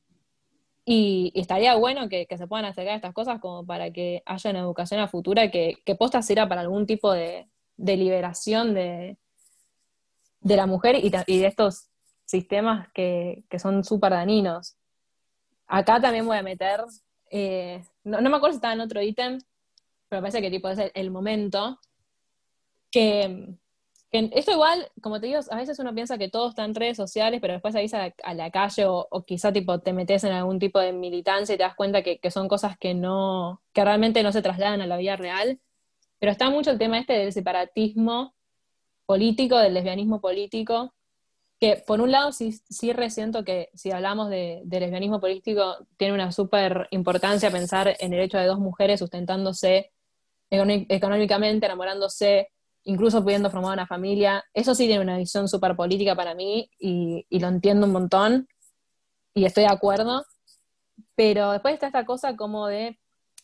B: Y, estaría bueno que, se puedan acercar a estas cosas como para que haya una educación a futura que, que posta sirva para algún tipo de, liberación de, de la mujer y, de estos sistemas que, que son súper dañinos. Acá también voy a meter, eh, no, me acuerdo si estaba en otro ítem, pero parece que tipo es el, momento, que, esto igual, como te digo, a veces uno piensa que todo está en redes sociales, pero después salís a, a la calle o, quizá tipo te metes en algún tipo de militancia y te das cuenta que, son cosas que no, que realmente no se trasladan a la vida real. Pero está mucho el tema este del separatismo político, del lesbianismo político, por un lado sí, sí resiento que si hablamos de, lesbianismo político, tiene una súper importancia pensar en el hecho de dos mujeres sustentándose económicamente, enamorándose, incluso pudiendo formar una familia. Eso sí tiene una visión súper política para mí y, y, lo entiendo un montón y estoy de acuerdo. Pero después está esta cosa como de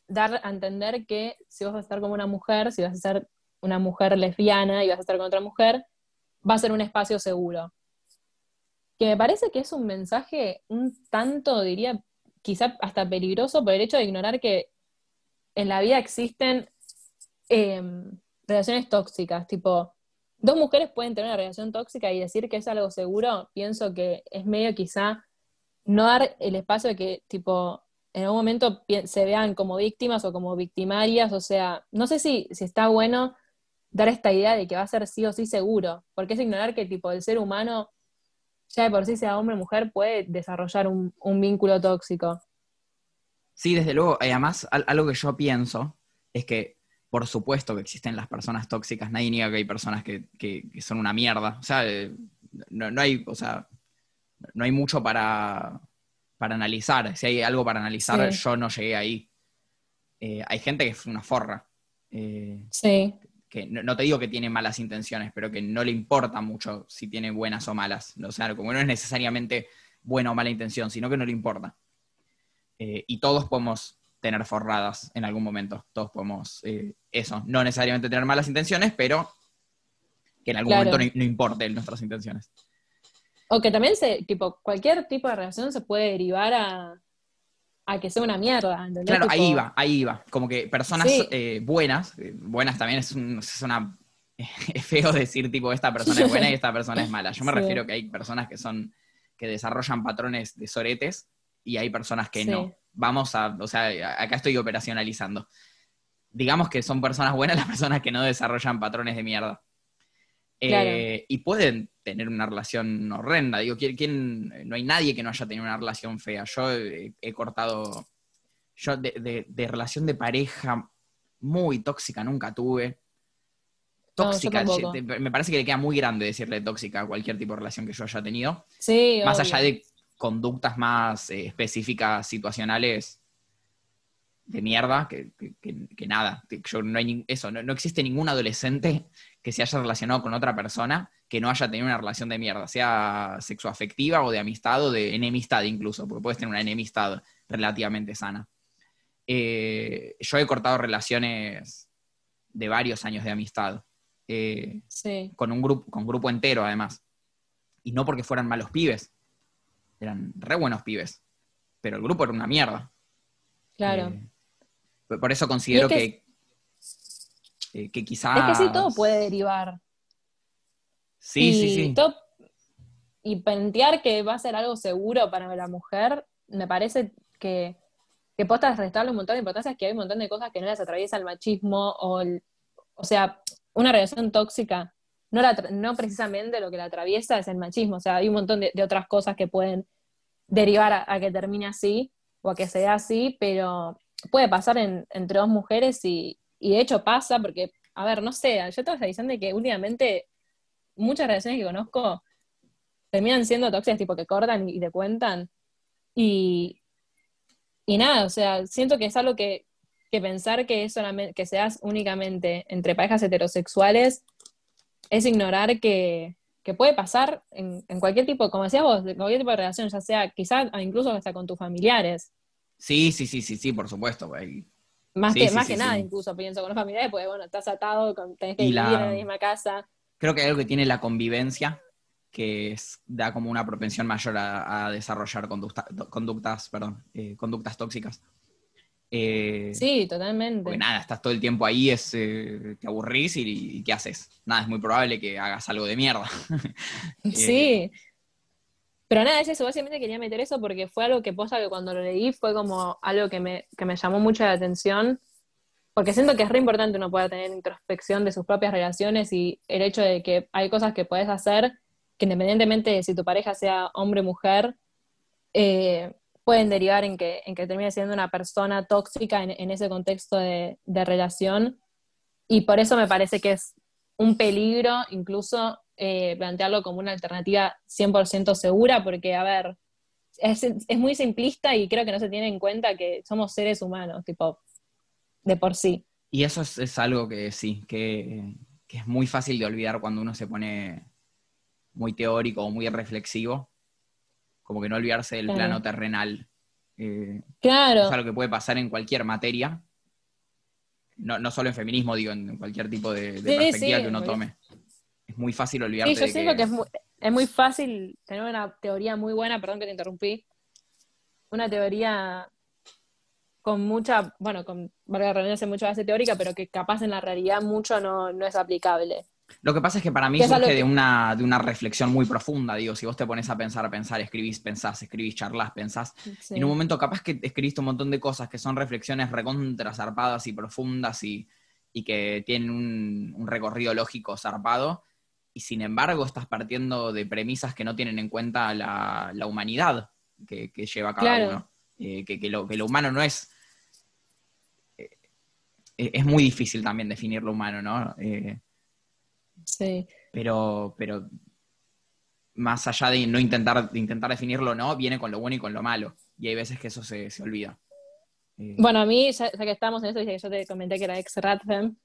B: dar a entender que si vas a estar como una mujer, si vas a ser una mujer lesbiana y vas a estar con otra mujer, va a ser un espacio seguro. Que me parece que es un mensaje un tanto, diría, quizá hasta peligroso por el hecho de ignorar que en la vida existen em, relaciones tóxicas, tipo, dos mujeres pueden tener una relación tóxica y decir que es algo seguro, pienso que es medio quizá no dar el espacio de que, tipo, en algún momento se vean como víctimas o como victimarias, o sea, no sé si, si está bueno dar esta idea de que va a ser sí o sí seguro, porque es ignorar que tipo el ser humano, ya de por sí sea hombre o mujer, puede desarrollar un, vínculo tóxico.
A: Sí, desde luego, y además algo que yo pienso es que por supuesto que existen las personas tóxicas, nadie niega que hay personas que, son una mierda, o sea, eh, no, hay, o sea, no hay mucho para, para analizar, si hay algo para analizar, yo no llegué ahí. Eh, hay gente que es una forra.
B: Eh, sí
A: que no, te digo que tiene malas intenciones, pero que no le importa mucho si tiene buenas o malas. O sea, como no es necesariamente buena o mala intención, sino que no le importa. Eh, y todos podemos tener forradas en algún momento. Todos podemos, eh, eso, no necesariamente tener malas intenciones, pero que en algún momento no, no, importe nuestras intenciones.
B: O que también se, tipo, cualquier tipo de relación se puede derivar a, a que sea una mierda.
A: Claro, ahí va, ahí va. Como que personas eh, buenas, eh, buenas también es, una... es feo decir tipo esta persona es buena y esta persona es mala. Yo me refiero que hay personas que son, que desarrollan patrones de soretes y hay personas que no. Vamos a, o sea, acá estoy operacionalizando. Digamos que son personas buenas las personas que no desarrollan patrones de mierda. Eh, y pueden tener una relación horrenda. Digo, ¿quién, no hay nadie que no haya tenido una relación fea. Yo he, cortado, yo de, relación de pareja muy tóxica nunca tuve. Tóxica, me parece que le queda muy grande decirle tóxica a cualquier tipo de relación que yo haya tenido.
B: Sí,
A: más allá de conductas más eh, específicas, situacionales, de mierda, que, nada. Yo, no hay eso, no, existe ningún adolescente que se haya relacionado con otra persona que no haya tenido una relación de mierda, sea sexoafectiva o de amistad o de enemistad incluso, porque puedes tener una enemistad relativamente sana. Eh, yo he cortado relaciones de varios años de amistad, eh, con un grupo, con grupo entero además, y no porque fueran malos pibes, eran re buenos pibes, pero el grupo era una mierda.
B: Claro.
A: Eh, por eso considero que, que, quizás...
B: Es que sí, todo puede derivar.
A: Sí, sí, sí.
B: y pentear que va a ser algo seguro para la mujer, me parece que, que posta restarle un montón de importancia, es que hay un montón de cosas que no les atraviesa el machismo o, o sea, una relación tóxica, no, no precisamente lo que la atraviesa es el machismo, o sea, hay un montón de, otras cosas que pueden derivar a, que termine así o a que sea así, pero puede pasar entre dos mujeres y, y de hecho pasa porque, a ver, no sé, yo estaba diciendo que últimamente muchas relaciones que conozco terminan siendo tóxicas, tipo que cortan y, te cuentan. Y, y nada, o sea, siento que es algo que, pensar que, es solamente, que seas únicamente entre parejas heterosexuales es ignorar que, puede pasar en, cualquier tipo, como decías vos, de cualquier tipo de relación, ya sea quizás incluso hasta con tus familiares.
A: Sí, sí, sí, sí, sí, por supuesto.
B: Más que, más que nada, incluso pienso con los familiares, porque bueno, estás atado, tenés que vivir en la misma casa
A: creo que hay algo que tiene la convivencia, que da como una propensión mayor a, desarrollar conductas, perdón, eh, conductas tóxicas.
B: Eh, sí, totalmente.
A: Porque nada, estás todo el tiempo ahí, es, eh, te aburrís y, ¿qué haces? Nada, es muy probable que hagas algo de mierda.
B: sí. Pero nada, es eso, básicamente quería meter eso porque fue algo que que cuando lo leí fue como algo que me, que me llamó mucho la atención porque siento que es re importante uno pueda tener introspección de sus propias relaciones y el hecho de que hay cosas que puedes hacer que independientemente de si tu pareja sea hombre o mujer, eh, pueden derivar en que, en que siendo una persona tóxica en, ese contexto de, relación. Y por eso me parece que es un peligro incluso eh, plantearlo como una alternativa 100% segura, porque, a ver, es, es, muy simplista y creo que no se tiene en cuenta que somos seres humanos, tipo, de por sí.
A: Y eso es, es algo que sí, que, que, es muy fácil de olvidar cuando uno se pone muy teórico o muy reflexivo, como que no olvidarse del
B: Claro.
A: plano terrenal. Eh,
B: Claro.
A: es algo que puede pasar en cualquier materia, no, no solo en feminismo, digo, en cualquier tipo de, de
B: Sí,
A: perspectiva
B: sí,
A: que uno tome. Es muy fácil olvidarte
B: Sí, yo
A: de
B: siento
A: que,
B: que es muy, es muy fácil tener una teoría muy buena, perdón que te interrumpí, una teoría con mucha, bueno, con valga redundancia, mucha base teórica, pero que capaz en la realidad mucho no, no es aplicable.
A: Lo que pasa es que para mí
B: Que
A: surge de una, de una reflexión muy profunda, digo, si vos te pones a pensar, a pensar, escribís, pensás, escribís, charlas, pensás,
B: Sí.
A: en un momento capaz que escribiste un montón de cosas que son reflexiones recontra zarpadas y profundas y, y que tienen un, un recorrido lógico zarpado, y sin embargo estás partiendo de premisas que no tienen en cuenta la, la humanidad que, que lleva cada
B: Claro.
A: uno. Eh, que, que lo, que lo humano no es... eh, es muy difícil también definir lo humano, ¿no? Eh,
B: Sí.
A: pero, pero más allá de no intentar, de intentar definirlo, no, viene con lo bueno y con lo malo. Y hay veces que eso se, se olvida. Eh,
B: Bueno, a mí, ya, ya que estamos en eso, dije que yo te comenté que era ex Radfem.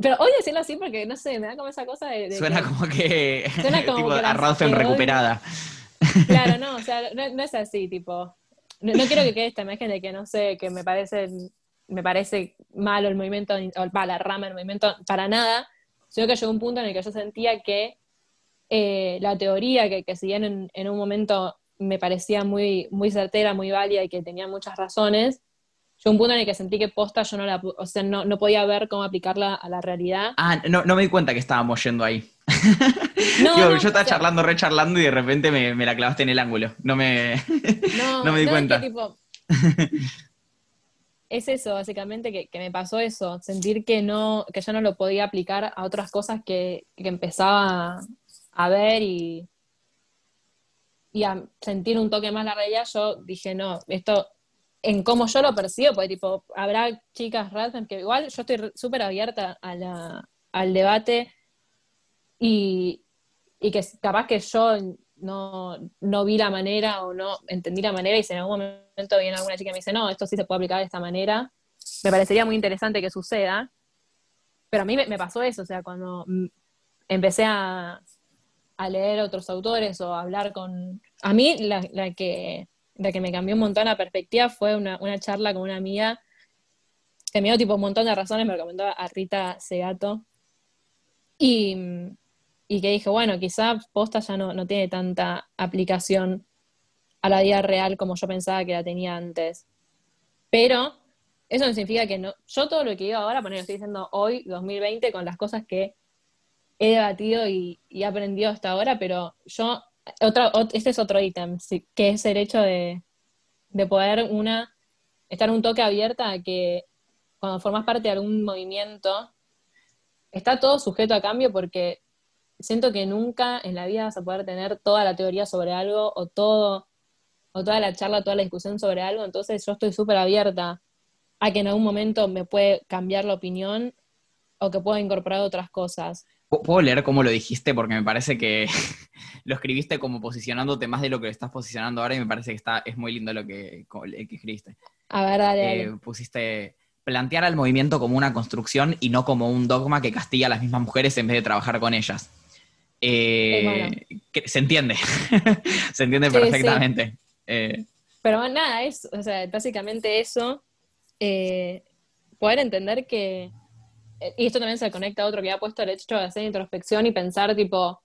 B: Pero hoy decirlo así porque, no sé, me da como esa cosa de... de
A: suena
B: que-
A: como que,
B: Suena como
A: tipo
B: que
A: a
B: hoy-
A: recuperada.
B: Claro, no, o sea, no, no es así, tipo. No, no quiero que quede esta imagen de que, no sé, que me parece, me parece malo el movimiento, o va, la rama del movimiento, para nada, sino que llegó un punto en el que yo sentía que eh, la teoría, que, que si bien en, en un momento me parecía muy, muy certera, muy válida y que tenía muchas razones, llegó un punto en el que sentí que posta yo no la, o sea, no, no podía ver cómo aplicarla a la realidad.
A: Ah, no, no me di cuenta que estábamos yendo ahí.
B: No,
A: Digo,
B: no,
A: yo estaba
B: o sea,
A: charlando, re charlando y de repente me, me la clavaste en el ángulo. No me.
B: No,
A: No me di
B: es
A: cuenta.
B: que, tipo, es eso, básicamente, que, que me pasó eso, sentir que no, que yo no lo podía aplicar a otras cosas que, que empezaba a ver y, y a sentir un toque más la realidad, yo dije, no, esto, en cómo yo lo percibo, porque tipo, habrá chicas ratas que igual yo estoy súper abierta al debate y, y que capaz que yo no, no vi la manera o no entendí la manera y si en algún momento viene alguna chica y me dice, no, esto sí se puede aplicar de esta manera, me parecería muy interesante que suceda. Pero a mí me, pasó eso, o sea, cuando empecé a, leer otros autores o a hablar con... A mí la que, la que me cambió un montón la perspectiva fue una, una charla con una amiga que me dio tipo un montón de razones, me lo a Rita Segato. Y, y que dije, bueno, quizá posta ya no, no tiene tanta aplicación a la vida real como yo pensaba que la tenía antes. Pero eso no significa que no. Yo todo lo que digo ahora, poner, lo estoy diciendo hoy, 2020, con las cosas que he debatido y, y aprendido hasta ahora, pero yo, otra, ot- este es otro ítem, sí, que es el hecho de, de poder una, estar un toque abierta a que cuando formas parte de algún movimiento, está todo sujeto a cambio porque siento que nunca en la vida vas a poder tener toda la teoría sobre algo o todo o toda la charla, toda la discusión sobre algo, entonces yo estoy súper abierta a que en algún momento me puede cambiar la opinión o que pueda incorporar otras cosas.
A: ¿Pu- ¿Puedo leer cómo lo dijiste? Porque me parece que lo escribiste como posicionándote más de lo que lo estás posicionando ahora y me parece que está, es muy lindo lo que, escribiste.
B: A ver, dale, dale.
A: Eh, pusiste plantear al movimiento como una construcción y no como un dogma que castiga a las mismas mujeres en vez de trabajar con ellas. Eh,
B: Eh,
A: que- se entiende, se entiende
B: Sí, sí.
A: perfectamente. Eh,
B: Pero nada, es, o sea, básicamente eso, eh, poder entender que, eh, y esto también se conecta a otro que ha puesto el hecho de hacer introspección y pensar tipo,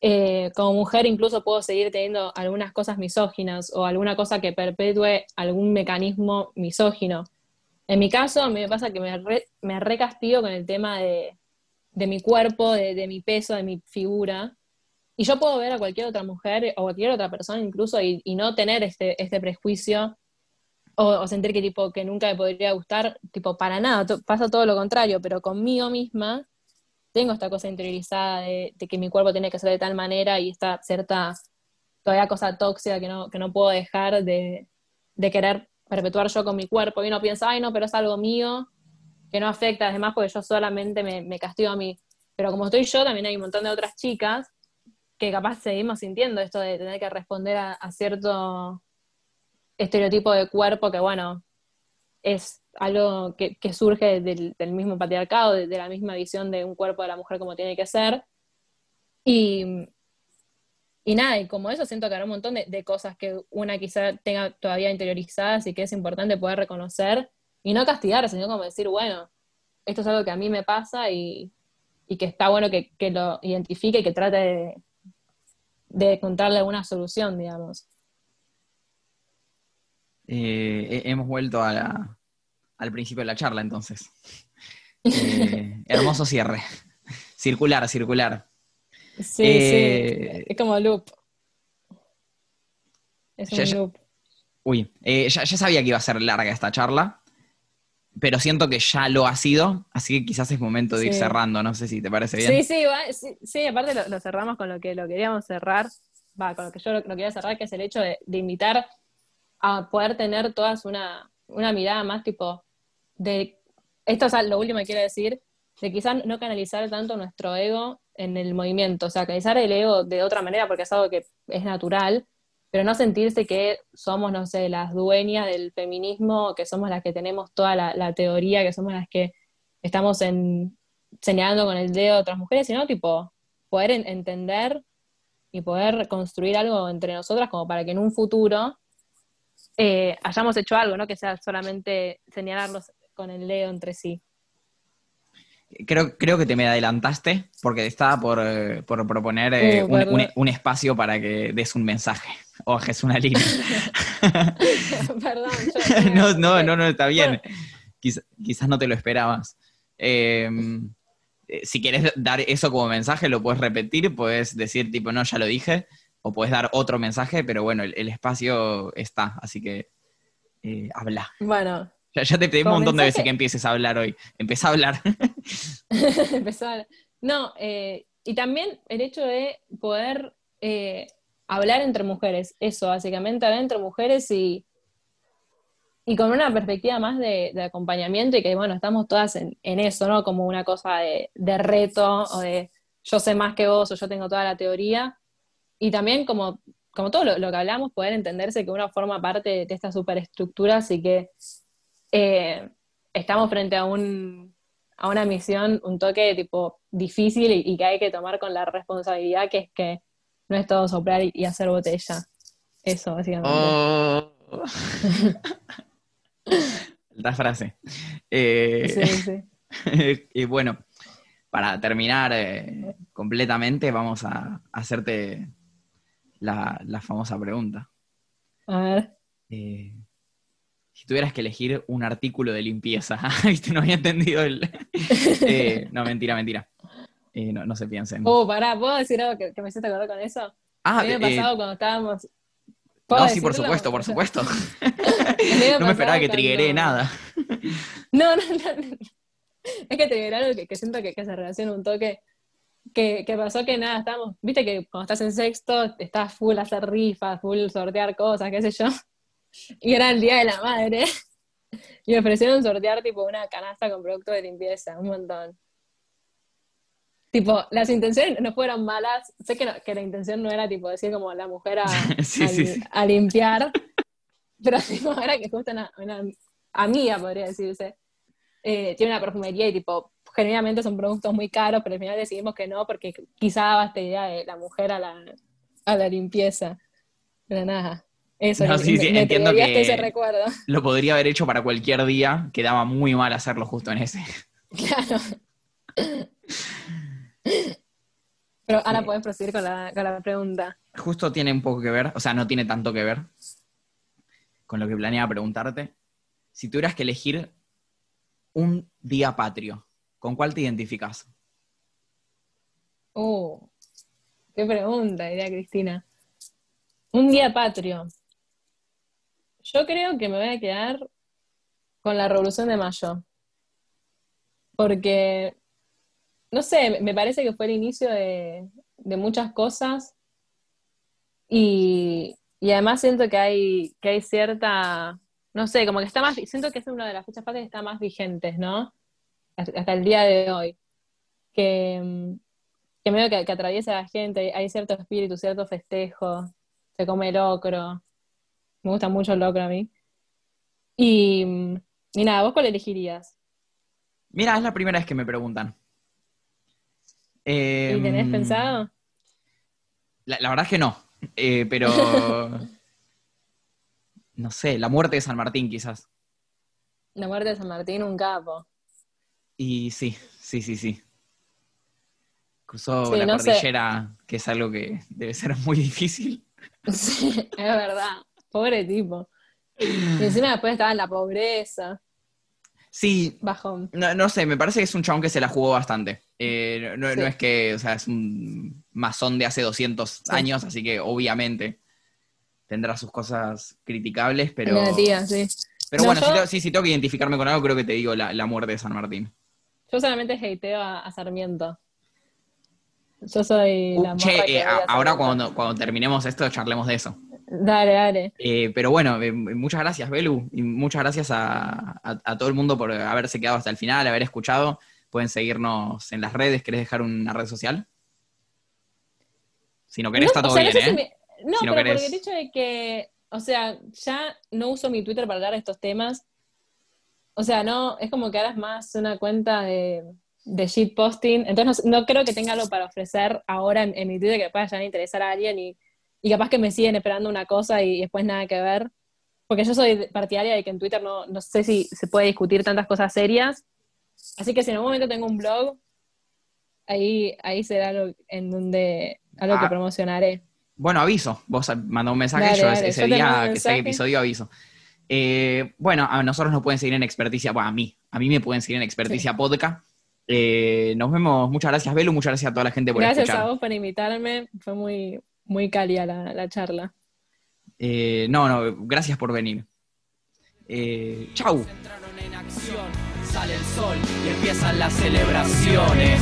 B: eh, como mujer incluso puedo seguir teniendo algunas cosas misóginas o alguna cosa que perpetúe algún mecanismo misógino. En mi caso, a mí me pasa que me, re, me recastigo con el tema de, de mi cuerpo, de, de mi peso, de mi figura. Y yo puedo ver a cualquier otra mujer o cualquier otra persona incluso y, y no tener este, este prejuicio o, o sentir que tipo que nunca me podría gustar, tipo para nada, to- pasa todo lo contrario, pero conmigo misma tengo esta cosa interiorizada de, que mi cuerpo tiene que ser de tal manera y esta cierta todavía cosa tóxica que no, que no puedo dejar de, de querer perpetuar yo con mi cuerpo. Y uno piensa, ay no, pero es algo mío que no afecta, además porque yo solamente me, me castigo a mí. pero como estoy yo, también hay un montón de otras chicas que capaz seguimos sintiendo esto de tener que responder a, cierto estereotipo de cuerpo que, bueno, es algo que, surge del, mismo patriarcado, de, la misma visión de un cuerpo de la mujer como tiene que ser. Y, y nada, y como eso siento que habrá un montón de, cosas que una quizá tenga todavía interiorizadas y que es importante poder reconocer y no castigar, sino como decir, bueno, esto es algo que a mí me pasa y, que está bueno que, lo identifique y que trate de, de encontrarle alguna solución, digamos.
A: Eh, hemos vuelto al principio de la charla, entonces. Eh, hermoso cierre. Circular, circular.
B: Sí, sí. Eh, es como loop. Es un loop.
A: Uy, ya, sabía que iba a ser larga esta charla, pero siento que ya lo ha sido, así que quizás es momento de ir cerrando, no sé si te parece bien.
B: Sí, sí, sí, aparte lo, cerramos con lo que lo queríamos cerrar, va, con lo que yo lo, quería cerrar, que es el hecho de, invitar a poder tener todas una, mirada más tipo de, esto es lo último que quiero decir, de quizás no canalizar tanto nuestro ego en el movimiento, o sea, canalizar el ego de otra manera porque es algo que es natural, pero no sentirse que somos, no sé, las dueñas del feminismo, que somos las que tenemos toda la, teoría, que somos las que estamos en, señalando con el dedo a otras mujeres, sino tipo poder entender y poder construir algo entre nosotras como para que en un futuro eh, hayamos hecho algo, no que sea solamente señalarlos con el dedo entre sí.
A: Creo, creo que te me adelantaste porque estaba por, eh, proponer eh, uh, un, espacio para que des un mensaje o es una línea.
B: Perdón.
A: no, no, no, no, está bien. quizás no te lo esperabas. Em, eh, si quieres dar eso como mensaje, lo puedes repetir, puedes decir tipo, no, ya lo dije, o puedes dar otro mensaje, pero bueno, el, espacio está, así que habla.
B: Bueno,
A: ya, te pedí un montón de veces que empieces a hablar hoy. Empieza a hablar.
B: Empezar. No, eh, y también el hecho de poder eh, hablar entre mujeres, eso, básicamente, hablar entre mujeres y, y con una perspectiva más de, acompañamiento y que, bueno, estamos todas en, eso, ¿no? Como una cosa de, reto o de yo sé más que vos o yo tengo toda la teoría. Y también como, como todo lo, lo que hablamos, poder entenderse que uno forma parte de estas superestructuras y que eh, estamos frente a, un, a una misión, un toque tipo difícil y, que hay que tomar con la responsabilidad que es que no es todo soplar y, hacer botella. Eso, básicamente. Oh.
A: la frase. Eh, sí, sí. y bueno, para terminar eh, completamente, vamos a hacerte la, la, famosa pregunta.
B: A ver.
A: Eh, si tuvieras que elegir un artículo de limpieza, ¿viste? No había entendido el... Eh, no, mentira, mentira. Eh, no, se piensen.
B: Oh, pará, ¿puedo decir algo que, me hiciste acordar con eso?
A: Ah,
B: a mí me ha pasado cuando estábamos...
A: No, sí, por supuesto, por supuesto. no me esperaba que triggeré nada.
B: No, no, no, Es que triggeré algo que, siento que, se relaciona un toque. Que, que, pasó que nada, estábamos, viste que cuando estás en sexto, estás full hacer rifas, full sortear cosas, qué sé yo. Y era el Día de la Madre, y me ofrecieron sortear tipo una canasta con productos de limpieza, un montón. Tipo, las intenciones no fueron malas, sé que, que la intención no era tipo decir como la mujer a, a, limpiar, pero tipo, era que justo una, amiga, podría decirse, eh, tiene una perfumería y tipo, generalmente son productos muy caros, pero al final decidimos que no, porque quizá daba esta idea de la mujer a la, a la limpieza. Pero nada. Eso,
A: entiendo que lo podría haber hecho para cualquier día, quedaba muy mal hacerlo justo en ese.
B: Claro. Pero ahora puedes proseguir con la, con la pregunta.
A: Justo tiene un poco que ver, o sea, no tiene tanto que ver con lo que planeaba preguntarte. Si tuvieras que elegir un día patrio, ¿con cuál te identificas?
B: Oh, qué pregunta, diría Cristina. Un día patrio. Yo creo que me voy a quedar con la Revolución de Mayo. Porque, no sé, me parece que fue el inicio de, muchas cosas. Y, además siento que hay, que hay cierta, no sé, como que está más, siento que es una de las fechas patrias que está más vigentes, ¿no? Hasta, el día de hoy. que, mm, que medio que, que atraviesa a la gente, hay cierto espíritu, cierto festejo, se come locro, me gusta mucho el locro a mí. Y, mm, y nada, ¿vos cuál elegirías?
A: Mira, es la primera vez que me preguntan.
B: ¿Y tenés
A: Em,
B: pensado?
A: La, la verdad es que no, Eh, pero no sé, la muerte de San Martín quizás.
B: La muerte de San Martín, un capo.
A: Y sí, sí, sí, sí. Cruzó
B: Sí,
A: la
B: no sé.
A: cordillera, que es algo que debe ser muy difícil.
B: Sí, es verdad. Pobre tipo. Y encima después estaba en la pobreza,
A: Sí,
B: bajón.
A: no, no sé, me parece que es un chabón que se la jugó bastante. Eh, no, no es que, o sea, es un masón de hace 200 años, así que obviamente tendrá sus cosas criticables, pero,
B: Negativa, sí.
A: pero
B: No,
A: bueno,
B: yo-
A: si, tengo, sí, si tengo que identificarme con algo, creo que te digo la, la muerte de San Martín.
B: Yo solamente hateo a, a Sarmiento. Yo soy la
A: Uh, che,
B: morra que
A: eh, a- ahora cuando, cuando terminemos esto, charlemos de eso.
B: Dale, dale.
A: Eh, pero bueno, eh, muchas gracias, Belu, y muchas gracias a, a- a todo el mundo por haberse quedado hasta el final, haber escuchado. Pueden seguirnos en las redes. ¿Querés dejar una red social? Si no querés,
B: No,
A: está
B: o
A: todo
B: no
A: bien,
B: sé
A: ¿eh?
B: si me- No,
A: Si no
B: pero
A: querés.
B: porque el hecho de que, o sea, ya no uso mi Twitter para hablar de estos temas. O sea, no, es como que ahora es más una cuenta de, de shitposting. Entonces no, no creo que tenga algo para ofrecer ahora en, en mi Twitter que pueda llegar a interesar a alguien y, y capaz que me siguen esperando una cosa y después nada que ver. Porque yo soy partidaria de que en Twitter no, no sé si se puede discutir tantas cosas serias. Así que si en algún momento tengo un blog, ahí, ahí será algo en donde algo que
A: Ah.
B: promocionaré.
A: Bueno, aviso. Vos mandá un mensaje,
B: Dale,
A: yo
B: dale,
A: ese
B: yo
A: día
B: mensaje.
A: episodio aviso. Eh, bueno, a nosotros nos pueden seguir en Experticia, bueno, a mí, a mí me pueden seguir en Experticia Podcast. Eh, nos vemos, muchas gracias, Belu, muchas gracias a toda la gente por
B: Gracias
A: escuchar.
B: a vos por invitarme, fue muy, muy cálida la, la charla.
A: Eh, no, no, gracias por venir. Eh, chau.
C: entraron en acción, sale el sol y empiezan las celebraciones.